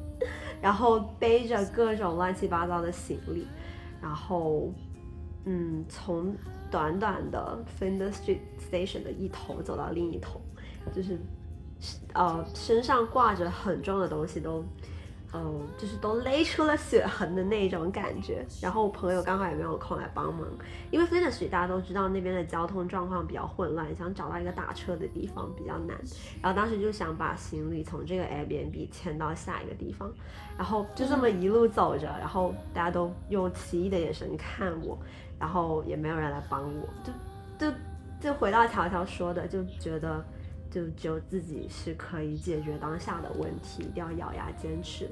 然后背着各种乱七八糟的行李，然后，嗯，从短短的 Flinders Street Station 的一头走到另一头，就是，呃，身上挂着很重的东西都。嗯，就是都勒出了血痕的那种感觉。然后我朋友刚好也没有空来帮忙，因为 f l i n t 大家都知道那边的交通状况比较混乱，想找到一个打车的地方比较难。然后当时就想把行李从这个 Airbnb 迁到下一个地方，然后就这么一路走着，然后大家都用奇异的眼神看我，然后也没有人来帮我，就就就回到乔乔说的，就觉得。就只有自己是可以解决当下的问题，一定要咬牙坚持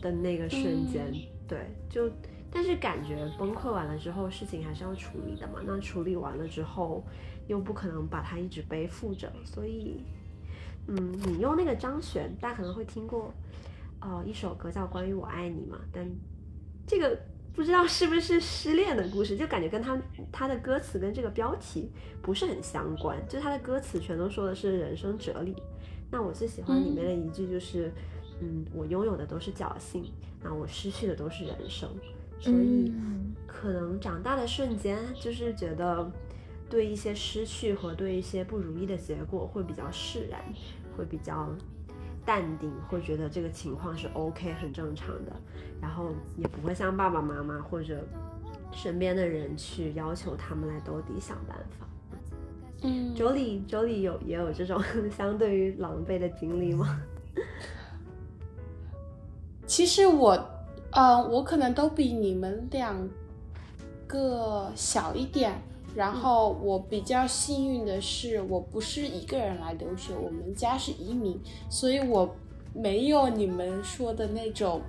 的那个瞬间，对，就但是感觉崩溃完了之后，事情还是要处理的嘛。那处理完了之后，又不可能把它一直背负着，所以，嗯，你用那个张悬，大家可能会听过，呃，一首歌叫《关于我爱你》嘛，但这个。不知道是不是失恋的故事，就感觉跟他他的歌词跟这个标题不是很相关。就他的歌词全都说的是人生哲理。那我最喜欢里面的一句就是，嗯，我拥有的都是侥幸，那我失去的都是人生。所以，可能长大的瞬间，就是觉得对一些失去和对一些不如意的结果会比较释然，会比较。淡定，会觉得这个情况是 OK，很正常的，然后也不会像爸爸妈妈或者身边的人去要求他们来兜底想办法。嗯，周里周里有也有这种 相对于狼狈的经历吗？其实我，呃，我可能都比你们两个小一点。然后我比较幸运的是，我不是一个人来留学，我们家是移民，所以我没有你们说的那种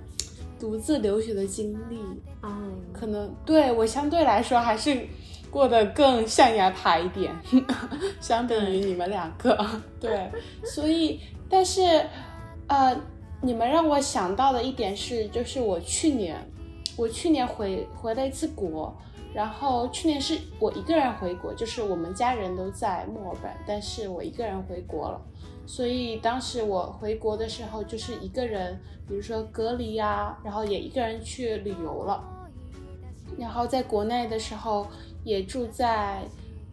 独自留学的经历。嗯，可能对我相对来说还是过得更象牙塔一点，相比于你们两个。对，所以但是呃，你们让我想到的一点是，就是我去年我去年回回了一次国。然后去年是我一个人回国，就是我们家人都在墨尔本，但是我一个人回国了。所以当时我回国的时候，就是一个人，比如说隔离呀，然后也一个人去旅游了。然后在国内的时候也住在，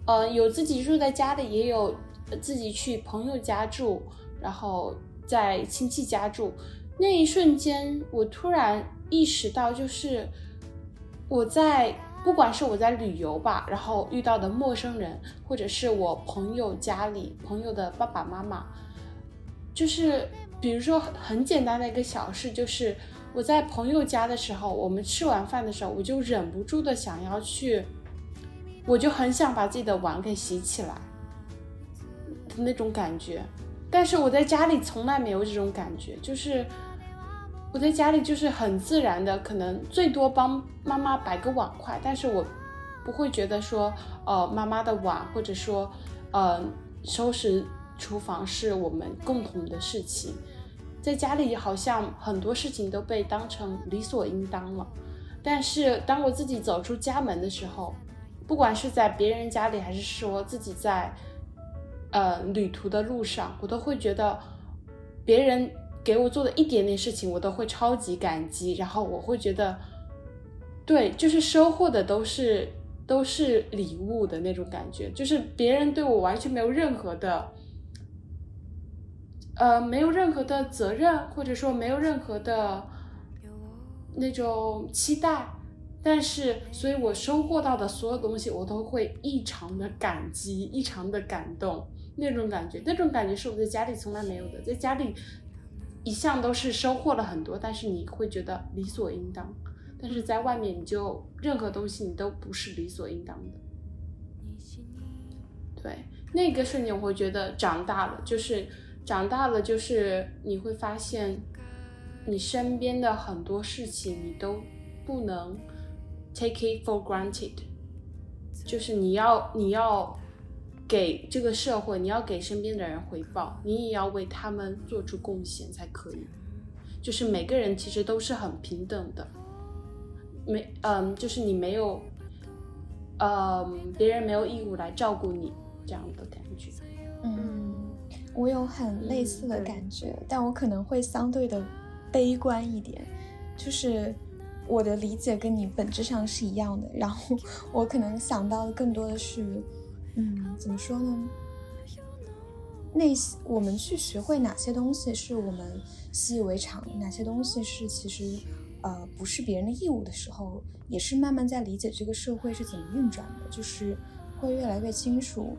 呃，有自己住在家里，也有自己去朋友家住，然后在亲戚家住。那一瞬间，我突然意识到，就是我在不管是我在旅游吧，然后遇到的陌生人，或者是我朋友家里朋友的爸爸妈妈，就是比如说很简单的一个小事，就是我在朋友家的时候，我们吃完饭的时候，我就忍不住的想要去，我就很想把自己的碗给洗起来的那种感觉，但是我在家里从来没有这种感觉，就是。我在家里就是很自然的，可能最多帮妈妈摆个碗筷，但是我不会觉得说，呃，妈妈的碗或者说，呃，收拾厨房是我们共同的事情。在家里好像很多事情都被当成理所应当了，但是当我自己走出家门的时候，不管是在别人家里，还是说自己在，呃，旅途的路上，我都会觉得别人。给我做的一点点事情，我都会超级感激，然后我会觉得，对，就是收获的都是都是礼物的那种感觉，就是别人对我完全没有任何的，呃，没有任何的责任，或者说没有任何的那种期待，但是，所以我收获到的所有东西，我都会异常的感激，异常的感动，那种感觉，那种感觉是我在家里从来没有的，在家里。一向都是收获了很多，但是你会觉得理所应当，但是在外面你就任何东西你都不是理所应当的。对，那个瞬间我会觉得长大了，就是长大了，就是你会发现你身边的很多事情你都不能 take it for granted，就是你要你要。给这个社会，你要给身边的人回报，你也要为他们做出贡献才可以。就是每个人其实都是很平等的，没，嗯，就是你没有，嗯，别人没有义务来照顾你这样的感觉。嗯，我有很类似的感觉，但我可能会相对的悲观一点，就是我的理解跟你本质上是一样的，然后我可能想到的更多的是。嗯，怎么说呢？那些我们去学会哪些东西是我们习以为常，哪些东西是其实呃不是别人的义务的时候，也是慢慢在理解这个社会是怎么运转的，就是会越来越清楚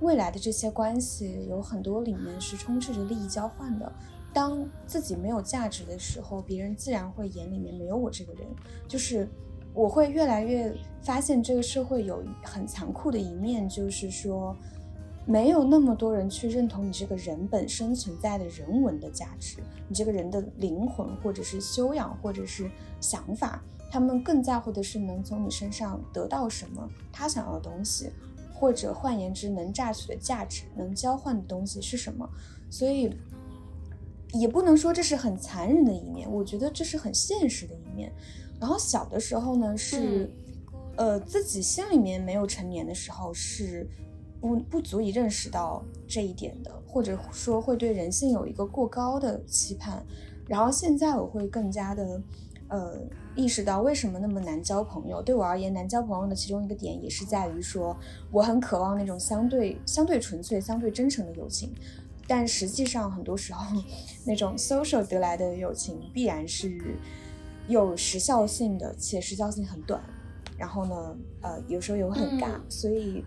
未来的这些关系有很多里面是充斥着利益交换的。当自己没有价值的时候，别人自然会眼里面没有我这个人，就是。我会越来越发现这个社会有很残酷的一面，就是说，没有那么多人去认同你这个人本身存在的人文的价值，你这个人的灵魂，或者是修养，或者是想法，他们更在乎的是能从你身上得到什么他想要的东西，或者换言之，能榨取的价值，能交换的东西是什么。所以，也不能说这是很残忍的一面，我觉得这是很现实的一面。然后小的时候呢，是，呃，自己心里面没有成年的时候是不不足以认识到这一点的，或者说会对人性有一个过高的期盼。然后现在我会更加的，呃，意识到为什么那么难交朋友。对我而言，难交朋友的其中一个点也是在于说，我很渴望那种相对相对纯粹、相对真诚的友情，但实际上很多时候，那种 social 得来的友情必然是。有时效性的，且时效性很短，然后呢，呃，有时候又很尬，所以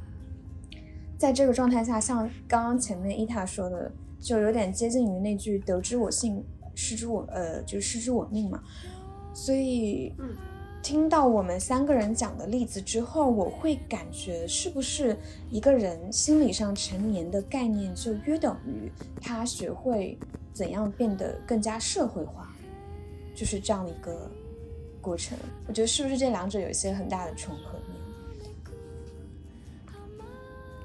在这个状态下，像刚刚前面伊塔说的，就有点接近于那句“得之我幸，失之我呃，就是失之我命”嘛。所以，听到我们三个人讲的例子之后，我会感觉，是不是一个人心理上成年的概念，就约等于他学会怎样变得更加社会化。就是这样的一个过程，我觉得是不是这两者有一些很大的重合面？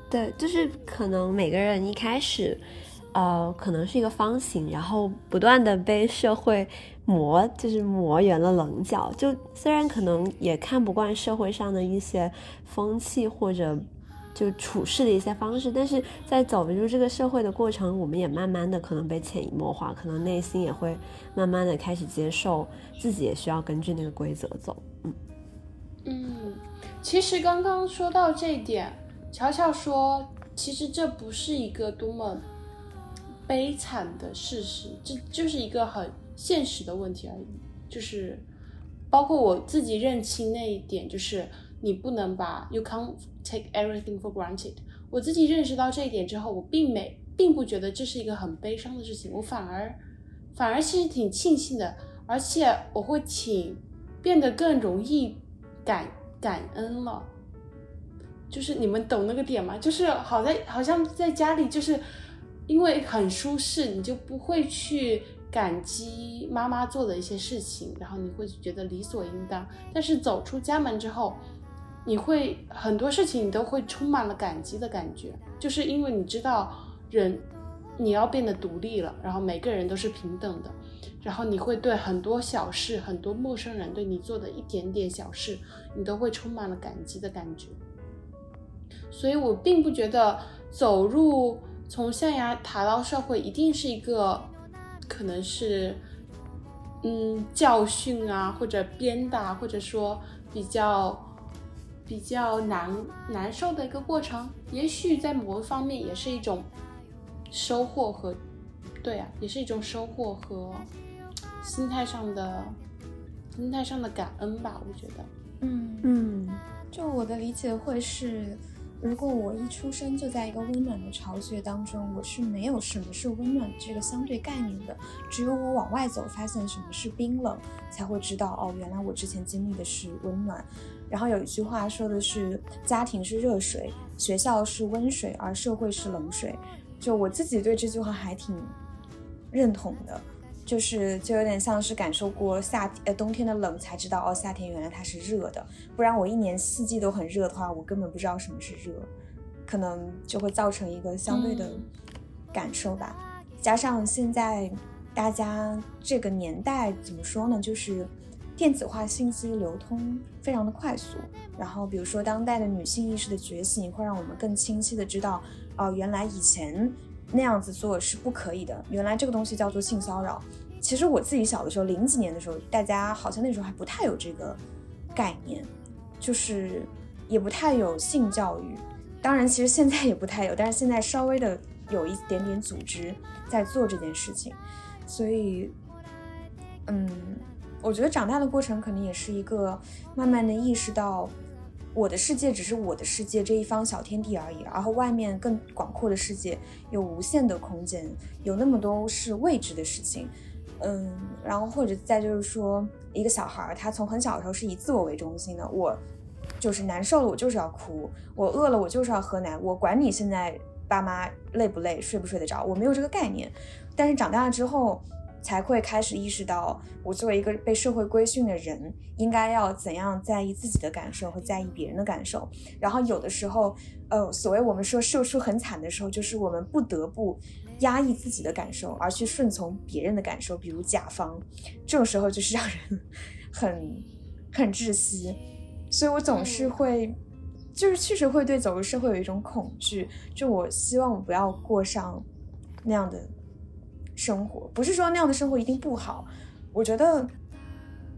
对，就是可能每个人一开始，呃，可能是一个方形，然后不断的被社会磨，就是磨圆了棱角。就虽然可能也看不惯社会上的一些风气或者。就处事的一些方式，但是在走入这个社会的过程，我们也慢慢的可能被潜移默化，可能内心也会慢慢的开始接受自己，也需要根据那个规则走。嗯嗯，其实刚刚说到这一点，乔乔说，其实这不是一个多么悲惨的事实，这就是一个很现实的问题而已。就是包括我自己认清那一点，就是你不能把 U 康 take everything for granted。我自己认识到这一点之后，我并没并不觉得这是一个很悲伤的事情，我反而反而其实挺庆幸的，而且我会挺变得更容易感感恩了。就是你们懂那个点吗？就是好在好像在家里，就是因为很舒适，你就不会去感激妈妈做的一些事情，然后你会觉得理所应当。但是走出家门之后，你会很多事情你都会充满了感激的感觉，就是因为你知道人你要变得独立了，然后每个人都是平等的，然后你会对很多小事，很多陌生人对你做的一点点小事，你都会充满了感激的感觉。所以我并不觉得走入从象牙塔到社会一定是一个可能是嗯教训啊，或者鞭打，或者说比较比较难难受的一个过程。也许在某一方面也是一种收获和对啊，也是一种收获和心态上的心态上的感恩吧。我觉得，嗯嗯，就我的理解会是。如果我一出生就在一个温暖的巢穴当中，我是没有什么是温暖这个相对概念的。只有我往外走，发现什么是冰冷，才会知道哦，原来我之前经历的是温暖。然后有一句话说的是，家庭是热水，学校是温水，而社会是冷水。就我自己对这句话还挺认同的。就是就有点像是感受过夏呃冬天的冷，才知道哦夏天原来它是热的。不然我一年四季都很热的话，我根本不知道什么是热，可能就会造成一个相对的感受吧。加上现在大家这个年代怎么说呢？就是电子化信息流通非常的快速。然后比如说当代的女性意识的觉醒，会让我们更清晰的知道，哦原来以前。那样子做是不可以的。原来这个东西叫做性骚扰。其实我自己小的时候，零几年的时候，大家好像那时候还不太有这个概念，就是也不太有性教育。当然，其实现在也不太有，但是现在稍微的有一点点组织在做这件事情。所以，嗯，我觉得长大的过程可能也是一个慢慢的意识到。我的世界只是我的世界这一方小天地而已，然后外面更广阔的世界有无限的空间，有那么多是未知的事情，嗯，然后或者再就是说，一个小孩儿他从很小的时候是以自我为中心的，我就是难受了，我就是要哭，我饿了，我就是要喝奶，我管你现在爸妈累不累，睡不睡得着，我没有这个概念，但是长大了之后。才会开始意识到，我作为一个被社会规训的人，应该要怎样在意自己的感受和在意别人的感受。然后有的时候，呃，所谓我们说社畜很惨的时候，就是我们不得不压抑自己的感受，而去顺从别人的感受，比如甲方。这种时候就是让人 很很窒息。所以我总是会，就是确实会对走入社会有一种恐惧。就我希望我不要过上那样的。生活不是说那样的生活一定不好，我觉得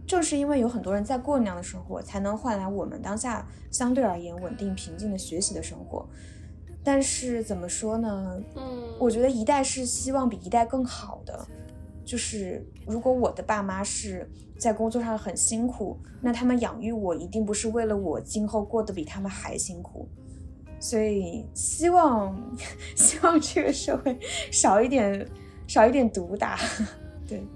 正是因为有很多人在过那样的生活，才能换来我们当下相对而言稳定平静的学习的生活。但是怎么说呢？嗯，我觉得一代是希望比一代更好的。就是如果我的爸妈是在工作上很辛苦，那他们养育我一定不是为了我今后过得比他们还辛苦。所以希望 希望这个社会少一点。少一点毒打，对。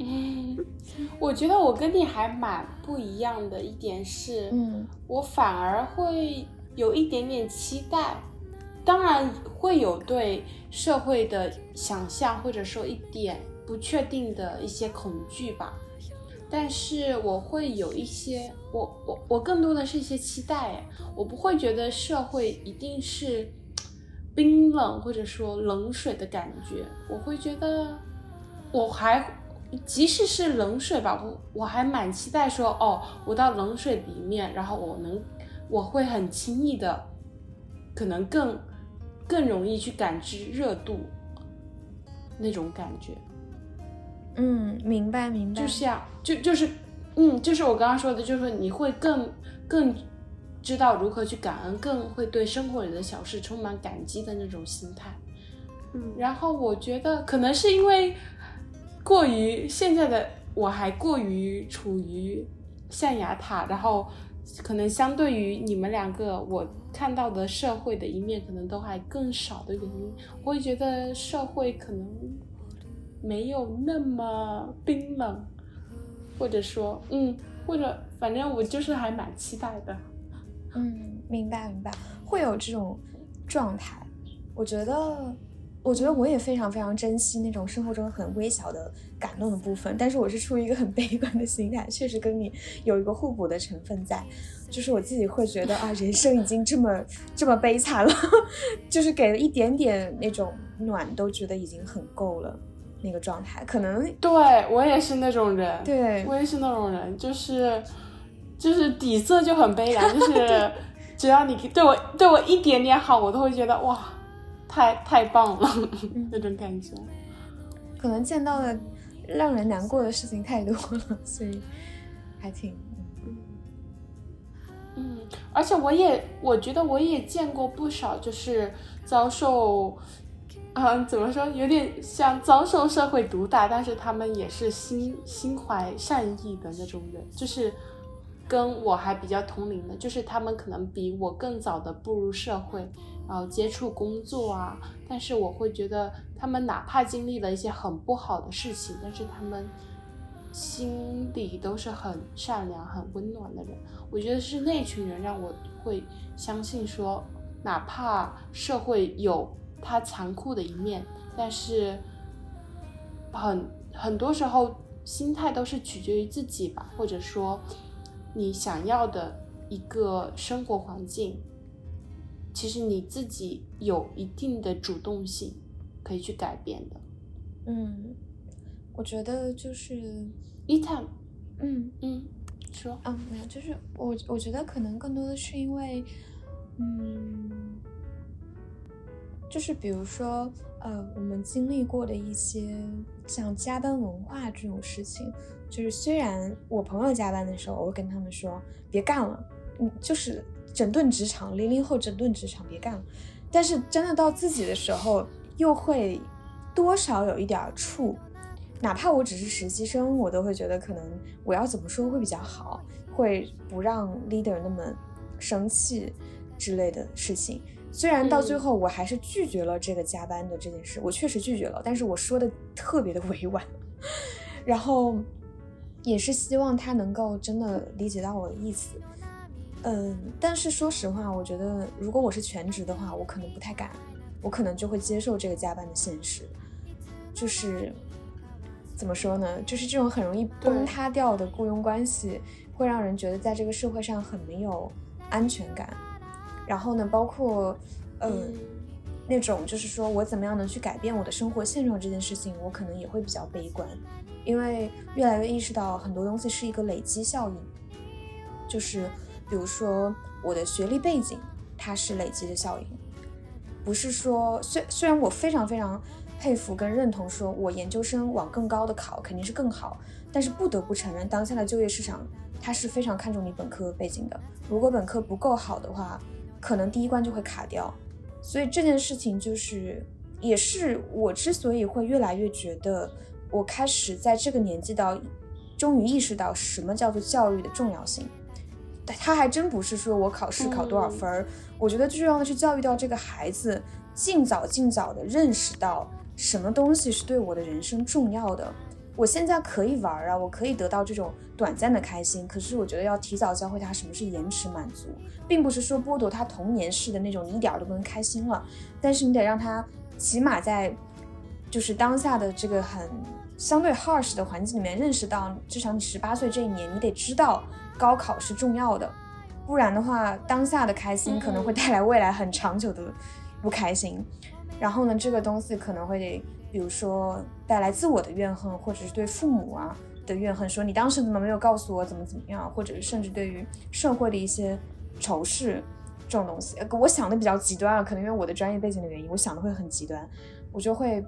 嗯，我觉得我跟你还蛮不一样的一点是，嗯，我反而会有一点点期待，当然会有对社会的想象，或者说一点不确定的一些恐惧吧。但是我会有一些，我我我更多的是一些期待，我不会觉得社会一定是。冰冷或者说冷水的感觉，我会觉得，我还即使是冷水吧，我我还蛮期待说，哦，我到冷水里面，然后我能，我会很轻易的，可能更更容易去感知热度那种感觉。嗯，明白明白。就像就就是嗯，就是我刚刚说的，就是你会更更知道如何去感恩，更会对生活里的小事充满感激的那种心态。嗯然后我觉得可能是因为过于现在的我还过于处于象牙塔，然后可能相对于你们两个，我看到的社会的一面可能都还更少的原因，我会觉得社会可能没有那么冰冷，或者说，嗯，或者反正我就是还蛮期待的。嗯，明白明白，会有这种状态。我觉得，我觉得我也非常非常珍惜那种生活中很微小的感动的部分，但是我是出于一个很悲观的心态，确实跟你有一个互补的成分在。就是我自己会觉得啊，人生已经这么这么悲惨了，就是给了一点点那种暖，都觉得已经很够了。那个状态，可能对我也是那种人，对我也是那种人，就是就是底色就很悲凉，就是只要你对我对我一点点好，我都会觉得哇，太太棒了 那种感觉。可能见到的让人难过的事情太多了，所以还挺嗯，而且我也我觉得我也见过不少，就是遭受，嗯，怎么说，有点像遭受社会毒打，但是他们也是心心怀善意的那种人，就是跟我还比较同龄的，就是他们可能比我更早的步入社会，然后接触工作啊，但是我会觉得他们哪怕经历了一些很不好的事情，但是他们心里都是很善良、很温暖的人。我觉得是那群人让我会相信说，哪怕社会有它残酷的一面，但是很很多时候心态都是取决于自己吧，或者说你想要的一个生活环境，其实你自己有一定的主动性可以去改变的。嗯，我觉得就是一探，嗯嗯，说，嗯，没有，就是我我觉得可能更多的是因为，嗯，就是比如说，呃，我们经历过的一些像加班文化这种事情，就是虽然我朋友加班的时候，我会跟他们说别干了，嗯，就是整顿职场，零零后整顿职场，别干了。但是真的到自己的时候，又会多少有一点儿怵，哪怕我只是实习生，我都会觉得可能我要怎么说会比较好，会不让 leader 那么生气之类的事情。虽然到最后我还是拒绝了这个加班的这件事，我确实拒绝了，但是我说的特别的委婉，然后也是希望他能够真的理解到我的意思。嗯，但是说实话，我觉得如果我是全职的话，我可能不太敢，我可能就会接受这个加班的现实，就是怎么说呢？就是这种很容易崩塌掉的雇佣关系，会让人觉得在这个社会上很没有安全感。然后呢，包括呃、嗯。那种就是说我怎么样能去改变我的生活现状这件事情，我可能也会比较悲观，因为越来越意识到很多东西是一个累积效应，就是比如说我的学历背景，它是累积的效应，不是说虽虽然我非常非常佩服跟认同，说我研究生往更高的考肯定是更好，但是不得不承认，当下的就业市场它是非常看重你本科背景的，如果本科不够好的话，可能第一关就会卡掉，所以这件事情就是也是我之所以会越来越觉得，我开始在这个年纪到，终于意识到什么叫做教育的重要性。他还真不是说我考试考多少分儿，我觉得最重要的是教育到这个孩子尽早尽早的认识到什么东西是对我的人生重要的。我现在可以玩啊，我可以得到这种短暂的开心，可是我觉得要提早教会他什么是延迟满足，并不是说剥夺他童年式的那种你一点儿都不能开心了，但是你得让他起码在就是当下的这个很相对 harsh 的环境里面认识到，至少你十八岁这一年，你得知道高考是重要的，不然的话，当下的开心可能会带来未来很长久的不开心。然后呢，这个东西可能会，比如说带来自我的怨恨，或者是对父母啊的怨恨，说你当时怎么没有告诉我，怎么怎么样，或者是甚至对于社会的一些仇视这种东西，呃我想的比较极端啊，可能因为我的专业背景的原因，我想的会很极端，我就会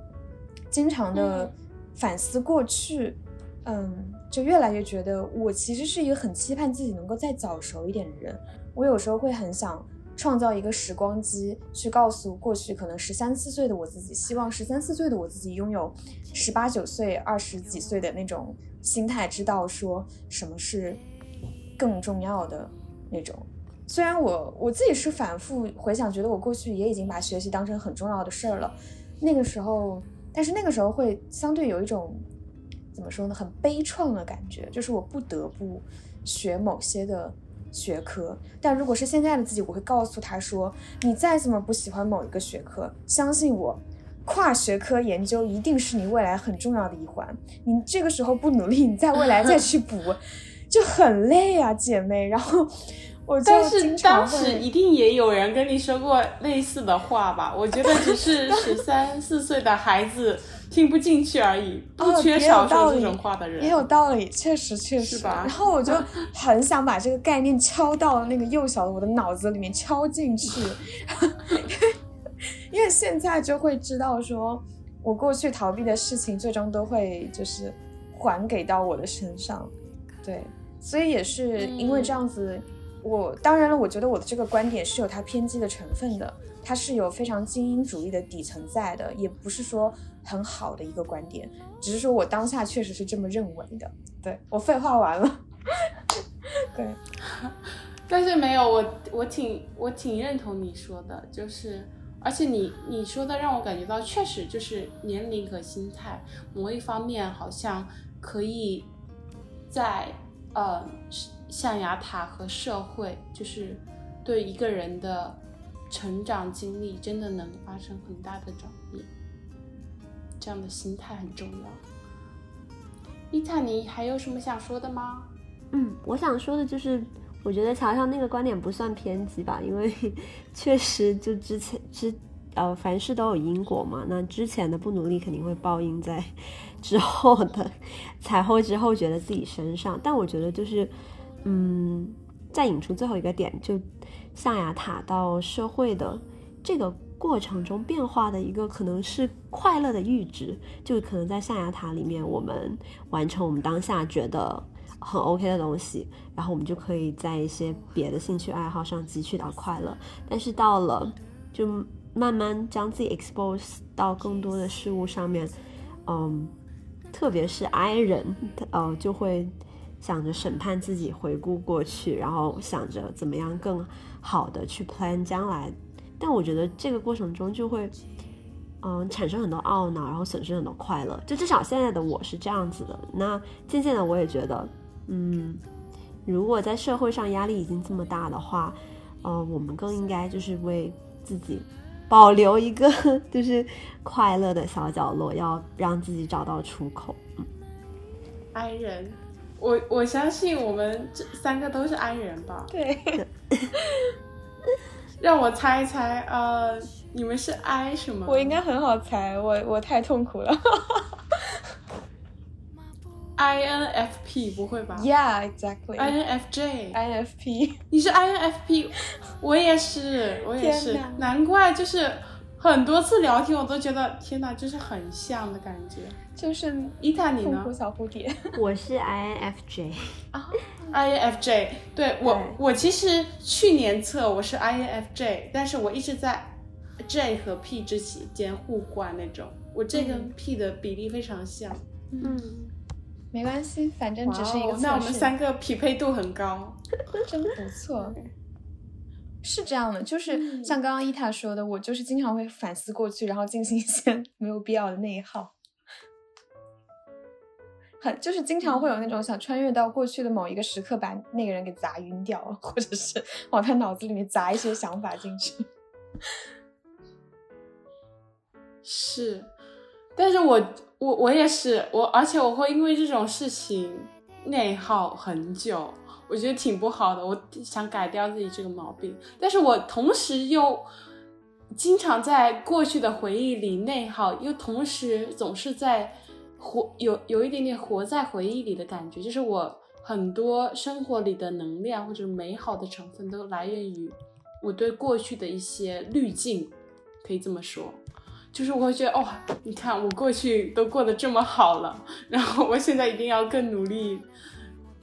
经常的嗯反思过去，嗯，就越来越觉得我其实是一个很期盼自己能够再早熟一点的人。我有时候会很想创造一个时光机，去告诉过去可能十三四岁的我自己，希望十三四岁的我自己拥有十八九岁、二十几岁的那种心态，知道说什么是更重要的那种。虽然我我自己是反复回想，觉得我过去也已经把学习当成很重要的事儿了，那个时候，但是那个时候会相对有一种。怎么说呢？很悲怆的感觉，就是我不得不学某些的学科。但如果是现在的自己，我会告诉他说：“你再怎么不喜欢某一个学科，相信我，跨学科研究一定是你未来很重要的一环。你这个时候不努力，你在未来再去补，就很累啊，姐妹。”然后我但是当时一定也有人跟你说过类似的话吧？我觉得只是十三四岁的孩子。听不进去而已，不缺少说这种话的人，也有道理，确实确实吧。然后我就 很想把这个概念敲到那个幼小的我的脑子里面敲进去，因为现在就会知道说，我过去逃避的事情，最终都会就是还给到我的身上。对，所以也是因为这样子，我当然了，我觉得我的这个观点是有它偏激的成分的，它是有非常精英主义的底层在的，也不是说。很好的一个观点，只是说我当下确实是这么认为的。对我废话完了，对，但是没有我，我挺我挺认同你说的，就是而且你你说的让我感觉到确实就是年龄和心态某一方面好像可以在呃象牙塔和社会，就是对一个人的成长经历真的能发生很大的转。这样的心态很重要。伊塔，你还有什么想说的吗？嗯，我想说的就是，我觉得乔乔那个观点不算偏激吧，因为 确实就之前之呃凡事都有因果嘛，那之前的不努力肯定会报应在之后的才会之后觉得自己身上。但我觉得就是，嗯，再引出最后一个点，就象牙塔到社会的这个。过程中变化的一个可能是快乐的阈值，就可能在象牙塔里面，我们完成我们当下觉得很 OK 的东西，然后我们就可以在一些别的兴趣爱好上汲取到快乐。但是到了就慢慢将自己 expose 到更多的事物上面，嗯，特别是 I 人，呃，就会想着审判自己，回顾过去，然后想着怎么样更好的去 plan 将来。但我觉得这个过程中就会，嗯，产生很多懊恼，然后损失很多快乐。就至少现在的我是这样子的。那渐渐的，我也觉得，嗯，如果在社会上压力已经这么大的话，呃，我们更应该就是为自己保留一个 就是快乐的小角落，要让自己找到出口。嗯，I 人，我我相信我们这三个都是 I 人吧？对。让我猜一猜，呃，你们是 I 什么？我应该很好猜，我我太痛苦了。INFP 不会吧？Yeah, exactly. INFJ, INFP，你是 INFP，我也是，我也是，难怪就是很多次聊天我都觉得天哪，就是很像的感觉。就是伊塔，你呢？小蝴蝶，我是 INFJ 啊，INFJ，对我，我其实去年测我是 INFJ，但是我一直在 J 和 P 之间互换那种，我 J 跟 P 的比例非常像，嗯，没关系，反正只是一个那我们三个匹配度很高，真不错，是这样的，就是像刚刚伊塔说的，我就是经常会反思过去，然后进行一些没有必要的内耗。很就是经常会有那种想穿越到过去的某一个时刻，把那个人给砸晕掉，或者是 往他脑子里面砸一些想法进去。是，但是我我我也是我，而且我会因为这种事情内耗很久，我觉得挺不好的。我想改掉自己这个毛病，但是我同时又经常在过去的回忆里内耗，又同时总是在。活有有一点点活在回忆里的感觉，就是我很多生活里的能量或者美好的成分都来源于我对过去的一些滤镜，可以这么说。就是我会觉得哦，你看我过去都过得这么好了，然后我现在一定要更努力，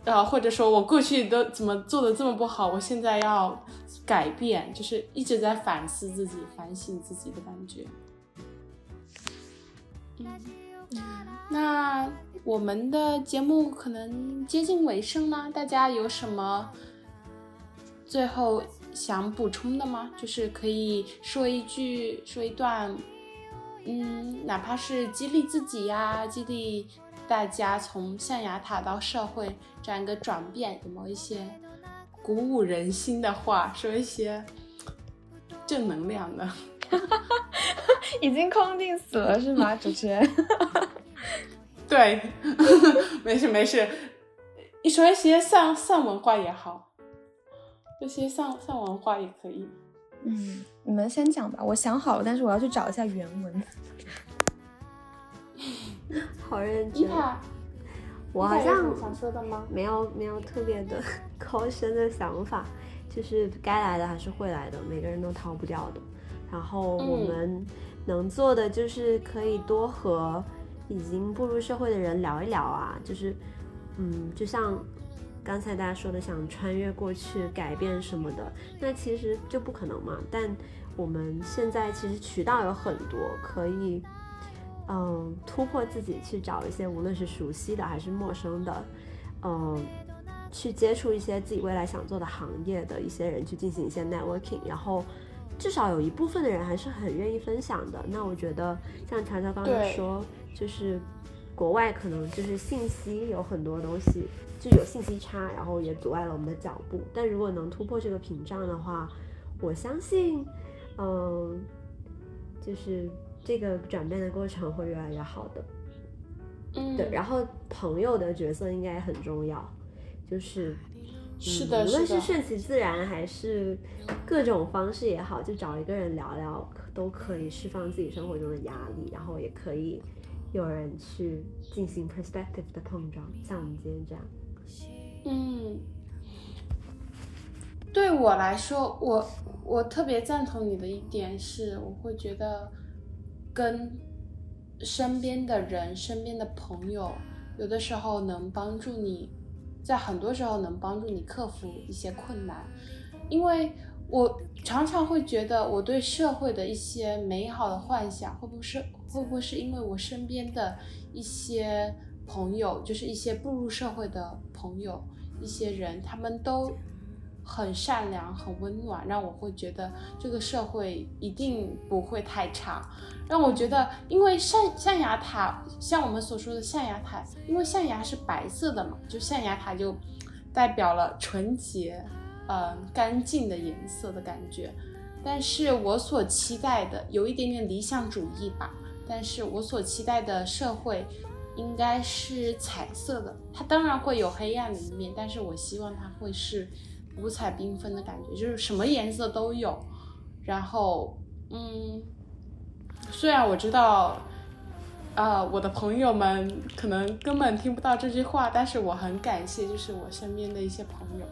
呃，或者说我过去都怎么做的这么不好，我现在要改变，就是一直在反思自己、反省自己的感觉。嗯，那我们的节目可能接近尾声了，大家有什么最后想补充的吗？就是可以说一句，说一段。嗯，哪怕是激励自己呀，激励大家从象牙塔到社会这样一个转变，有没有一些鼓舞人心的话，说一些正能量的？已经空定死了是吗，主持人？对，没事没事，你说一些丧丧文化也好，这些丧丧文化也可以。嗯，你们先讲吧，我想好了，但是我要去找一下原文。好认真。我好像想说的吗？没有，没有特别的高深的想法，就是该来的还是会来的，每个人都逃不掉的。然后我们能做的就是可以多和已经步入社会的人聊一聊啊，就是嗯，就像。刚才大家说的想穿越过去改变什么的，那其实就不可能嘛。但我们现在其实渠道有很多，可以嗯突破自己去找一些无论是熟悉的还是陌生的，嗯去接触一些自己未来想做的行业的一些人去进行一些 networking，然后至少有一部分的人还是很愿意分享的。那我觉得像乔乔刚才说，就是国外可能就是信息有很多东西。就有信息差，然后也阻碍了我们的脚步。但如果能突破这个屏障的话，我相信，嗯，就是这个转变的过程会越来越好的。嗯，对。然后朋友的角色应该很重要，就是是的，无论是顺其自然还是各种方式也好，就找一个人聊聊，都可以释放自己生活中的压力，然后也可以有人去进行 perspective 的碰撞，像我们今天这样。嗯，对我来说，我我特别赞同你的一点是，我会觉得跟身边的人、身边的朋友，有的时候能帮助你，在很多时候能帮助你克服一些困难。因为我常常会觉得，我对社会的一些美好的幻想，会不会是会不会是因为我身边的一些朋友，就是一些步入社会的朋友。一些人，他们都很善良、很温暖，让我会觉得这个社会一定不会太差。让我觉得，因为象象牙塔，像我们所说的象牙塔，因为象牙是白色的嘛，就象牙塔就代表了纯洁、嗯干净的颜色的感觉。但是我所期待的，有一点点理想主义吧。但是我所期待的社会。应该是彩色的，它当然会有黑暗的一面，但是我希望它会是五彩缤纷的感觉，就是什么颜色都有。然后，嗯，虽然我知道，呃，我的朋友们可能根本听不到这句话，但是我很感谢，就是我身边的一些朋友，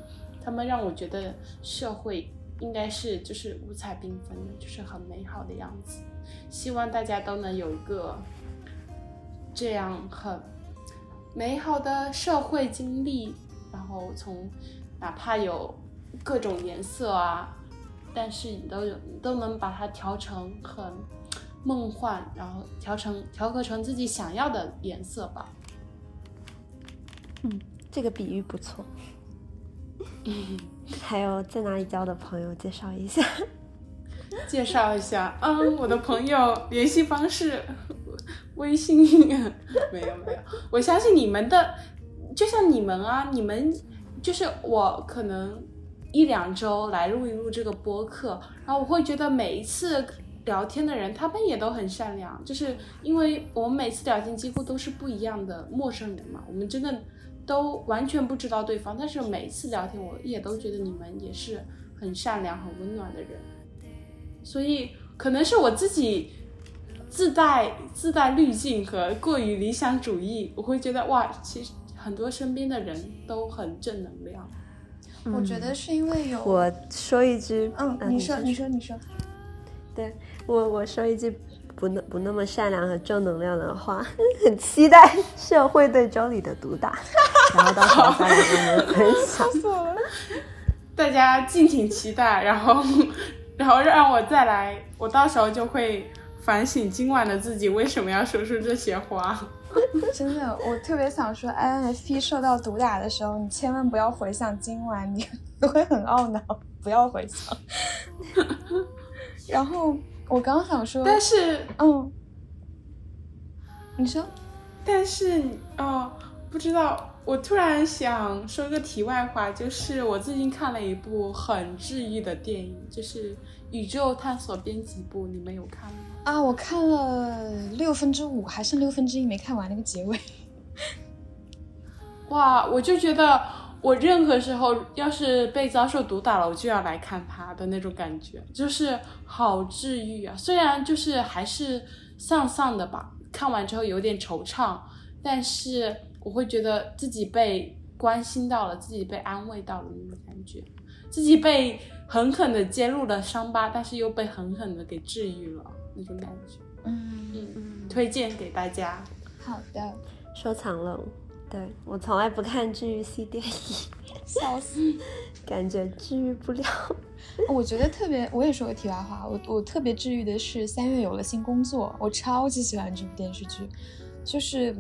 他们让我觉得社会应该是就是五彩缤纷的，就是很美好的样子。希望大家都能有一个。这样很美好的社会经历，然后从哪怕有各种颜色啊，但是你都有都能把它调成很梦幻，然后调成调和成自己想要的颜色吧。嗯，这个比喻不错。还有在哪里交的朋友，介绍一下。介绍一下，嗯，我的朋友联系方式。微信 没有没有，我相信你们的，就像你们啊，你们就是我可能一两周来录一录这个播客，然后我会觉得每一次聊天的人，他们也都很善良，就是因为我们每次聊天几乎都是不一样的陌生人嘛，我们真的都完全不知道对方，但是每一次聊天，我也都觉得你们也是很善良、很温暖的人，所以可能是我自己。自带自带滤镜和过于理想主义，我会觉得哇，其实很多身边的人都很正能量。我觉得是因为有我说一句，嗯，你说，你说，你说，对我我说一句不那不那么善良和正能量的话，很期待社会对周里的毒打，然后到时候再来跟我们分享。大家敬请期待，然后，然后让我再来，我到时候就会反省今晚的自己为什么要说出这些话。真的，我特别想说，INFP 受到毒打的时候，你千万不要回想今晚，你会很懊恼，不要回想。然后我刚刚想说，但是，嗯，你说，但是哦，不知道。我突然想说个题外话，就是我最近看了一部很治愈的电影，就是《宇宙探索编辑部》，你们有看吗？啊，我看了六分之五，还剩六分之一没看完那个结尾。哇，我就觉得我任何时候要是被遭受毒打了，我就要来看他的那种感觉，就是好治愈啊！虽然就是还是丧丧的吧，看完之后有点惆怅，但是。我会觉得自己被关心到了，自己被安慰到了那种感觉，自己被狠狠的揭露了伤疤，但是又被狠狠的给治愈了那种感觉。嗯嗯嗯，推荐给大家。好的，收藏了。对我从来不看治愈系电影，笑死，感觉治愈不了。我觉得特别，我也说个题外话，我我特别治愈的是三月有了新工作，我超级喜欢这部电视剧，就是。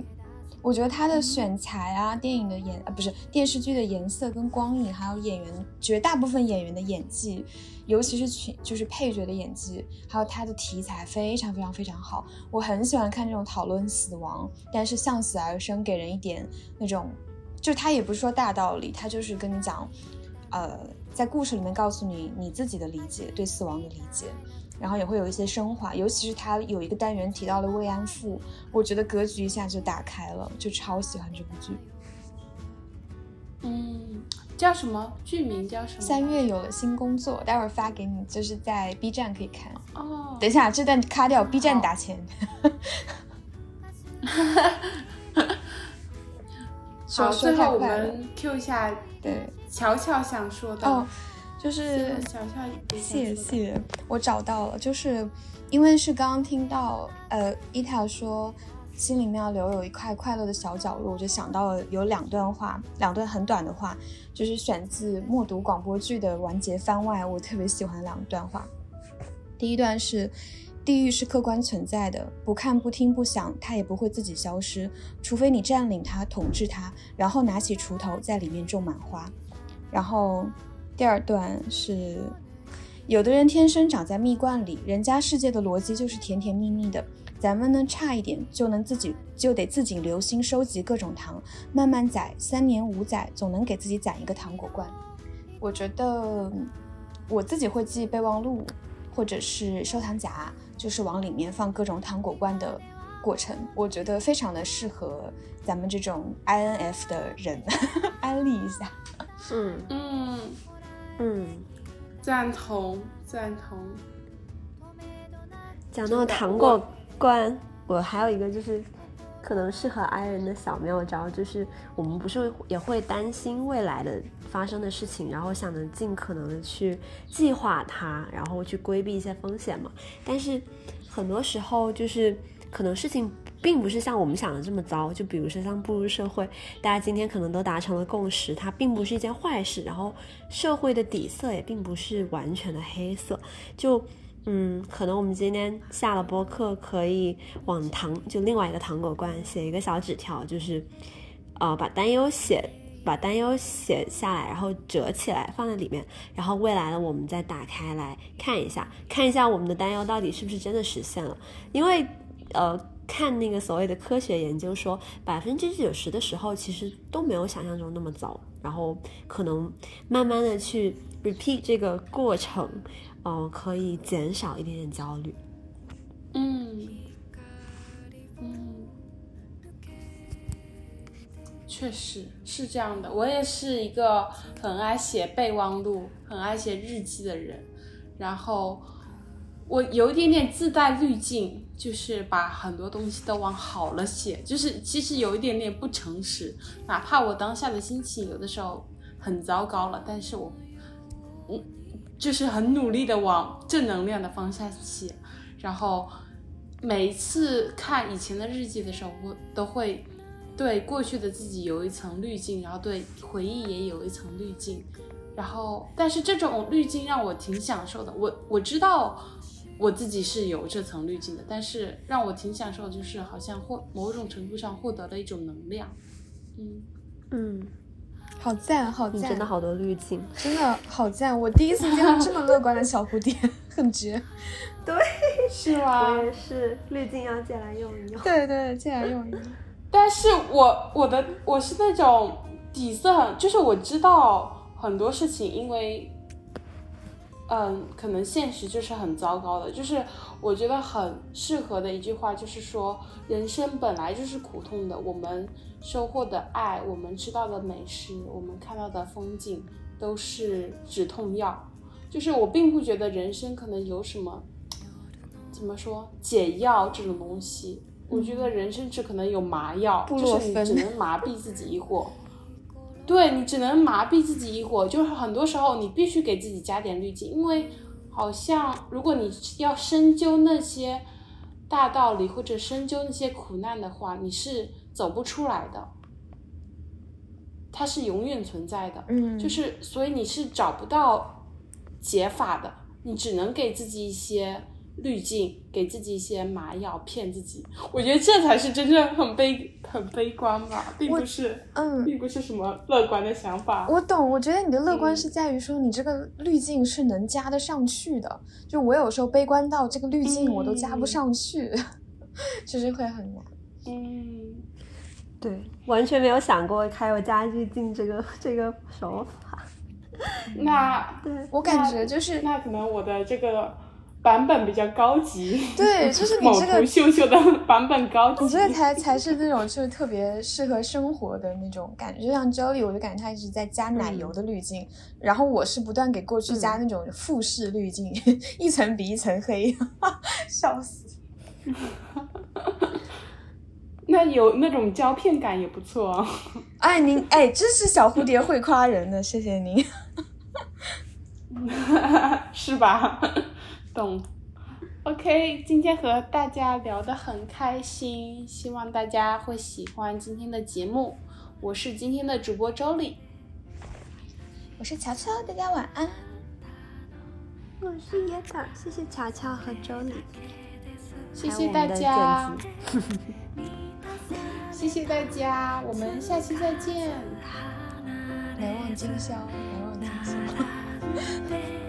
我觉得他的选材啊，电影的颜啊不是电视剧的颜色跟光影，还有演员绝大部分演员的演技，尤其是群就是配角的演技，还有他的题材非常非常非常好。我很喜欢看这种讨论死亡，但是向死而生，给人一点那种，就他也不是说大道理，他就是跟你讲，呃，在故事里面告诉你你自己的理解，对死亡的理解。然后也会有一些升华，尤其是它有一个单元提到了慰安妇，我觉得格局一下就打开了，就超喜欢这部剧。嗯，叫什么？剧名叫什么？三月有了新工作，待会儿发给你，就是在 B 站可以看。哦，等一下，这段卡掉，B 站打钱。好，最后我们 Q 一下，对，乔乔想说的。就是小小谢谢，我找到了，就是因为是刚刚听到呃伊塔说心里面要留有一块快乐的小角落，我就想到了有两段话，两段很短的话，就是选自默读广播剧的完结番外，我特别喜欢两段话。第一段是地狱是客观存在的，不看不听不想，它也不会自己消失，除非你占领它统治它，然后拿起锄头在里面种满花，然后。第二段是，有的人天生长在蜜罐里，人家世界的逻辑就是甜甜蜜蜜的，咱们呢差一点就能自己就得自己留心收集各种糖，慢慢攒，三年五载总能给自己攒一个糖果罐。我觉得我自己会记备忘录，或者是收藏夹，就是往里面放各种糖果罐的过程，我觉得非常的适合咱们这种 INF 的人，安利一下。嗯嗯。嗯，赞同赞同。讲到糖果罐，我还有一个就是，可能适合 I 人的小妙招，就是我们不是也会担心未来的发生的事情，然后想着尽可能的去计划它，然后去规避一些风险嘛。但是很多时候就是可能事情。并不是像我们想的这么糟，就比如说像步入社会，大家今天可能都达成了共识，它并不是一件坏事。然后社会的底色也并不是完全的黑色，就嗯，可能我们今天下了播客，可以往糖就另外一个糖果罐写一个小纸条，就是呃把担忧写把担忧写下来，然后折起来放在里面，然后未来的我们再打开来看一下，看一下我们的担忧到底是不是真的实现了，因为呃。看那个所谓的科学研究说，百分之九十的时候其实都没有想象中那么糟，然后可能慢慢的去 repeat 这个过程，嗯，可以减少一点点焦虑。嗯，嗯，确实是这样的。我也是一个很爱写备忘录、很爱写日记的人，然后我有一点点自带滤镜。就是把很多东西都往好了写，就是其实有一点点不诚实，哪怕我当下的心情有的时候很糟糕了，但是我，嗯，就是很努力的往正能量的方向写，然后每一次看以前的日记的时候，我都会对过去的自己有一层滤镜，然后对回忆也有一层滤镜。然后，但是这种滤镜让我挺享受的。我我知道我自己是有这层滤镜的，但是让我挺享受，就是好像获某种程度上获得了一种能量。嗯嗯，好赞，好赞，真的好多滤镜，真的好赞。我第一次见到这么乐观的小蝴蝶，很绝。对，是吗？我也是，滤镜要借来用一用。对对，借来用一用。但是我我的我是那种底色很，就是我知道。很多事情，因为，嗯，可能现实就是很糟糕的。就是我觉得很适合的一句话，就是说，人生本来就是苦痛的。我们收获的爱，我们吃到的美食，我们看到的风景，都是止痛药。就是我并不觉得人生可能有什么，怎么说解药这种东西。我觉得人生只可能有麻药，就是你只能麻痹自己一会儿。对你只能麻痹自己一会儿，就是很多时候你必须给自己加点滤镜，因为好像如果你要深究那些大道理或者深究那些苦难的话，你是走不出来的，它是永远存在的，嗯，就是所以你是找不到解法的，你只能给自己一些。滤镜给自己一些麻药骗自己，我觉得这才是真正很悲很悲观吧，并不是，嗯，并不是什么乐观的想法。我懂，我觉得你的乐观是在于说你这个滤镜是能加得上去的。就我有时候悲观到这个滤镜我都加不上去，其 实会很难。嗯，对，完全没有想过还有加滤镜这个这个手法。那对我感觉就是那可能我的这个。版本比较高级，对，就是你这个秀秀的版本高级，你这个才才是那种就是特别适合生活的那种感觉。就像 Jolly，我就感觉他一直在加奶油的滤镜，然后我是不断给过去加那种富士滤镜，一层比一层黑，笑死。那有那种胶片感也不错。哎，您哎，真是小蝴蝶会夸人的，谢谢您。是吧？懂，OK，今天和大家聊得很开心，希望大家会喜欢今天的节目。我是今天的主播周丽，我是乔乔，大家晚安。我是野草，谢谢乔乔和周丽，谢谢大家，谢谢大家，我们下期再见。难忘今宵，难忘今宵。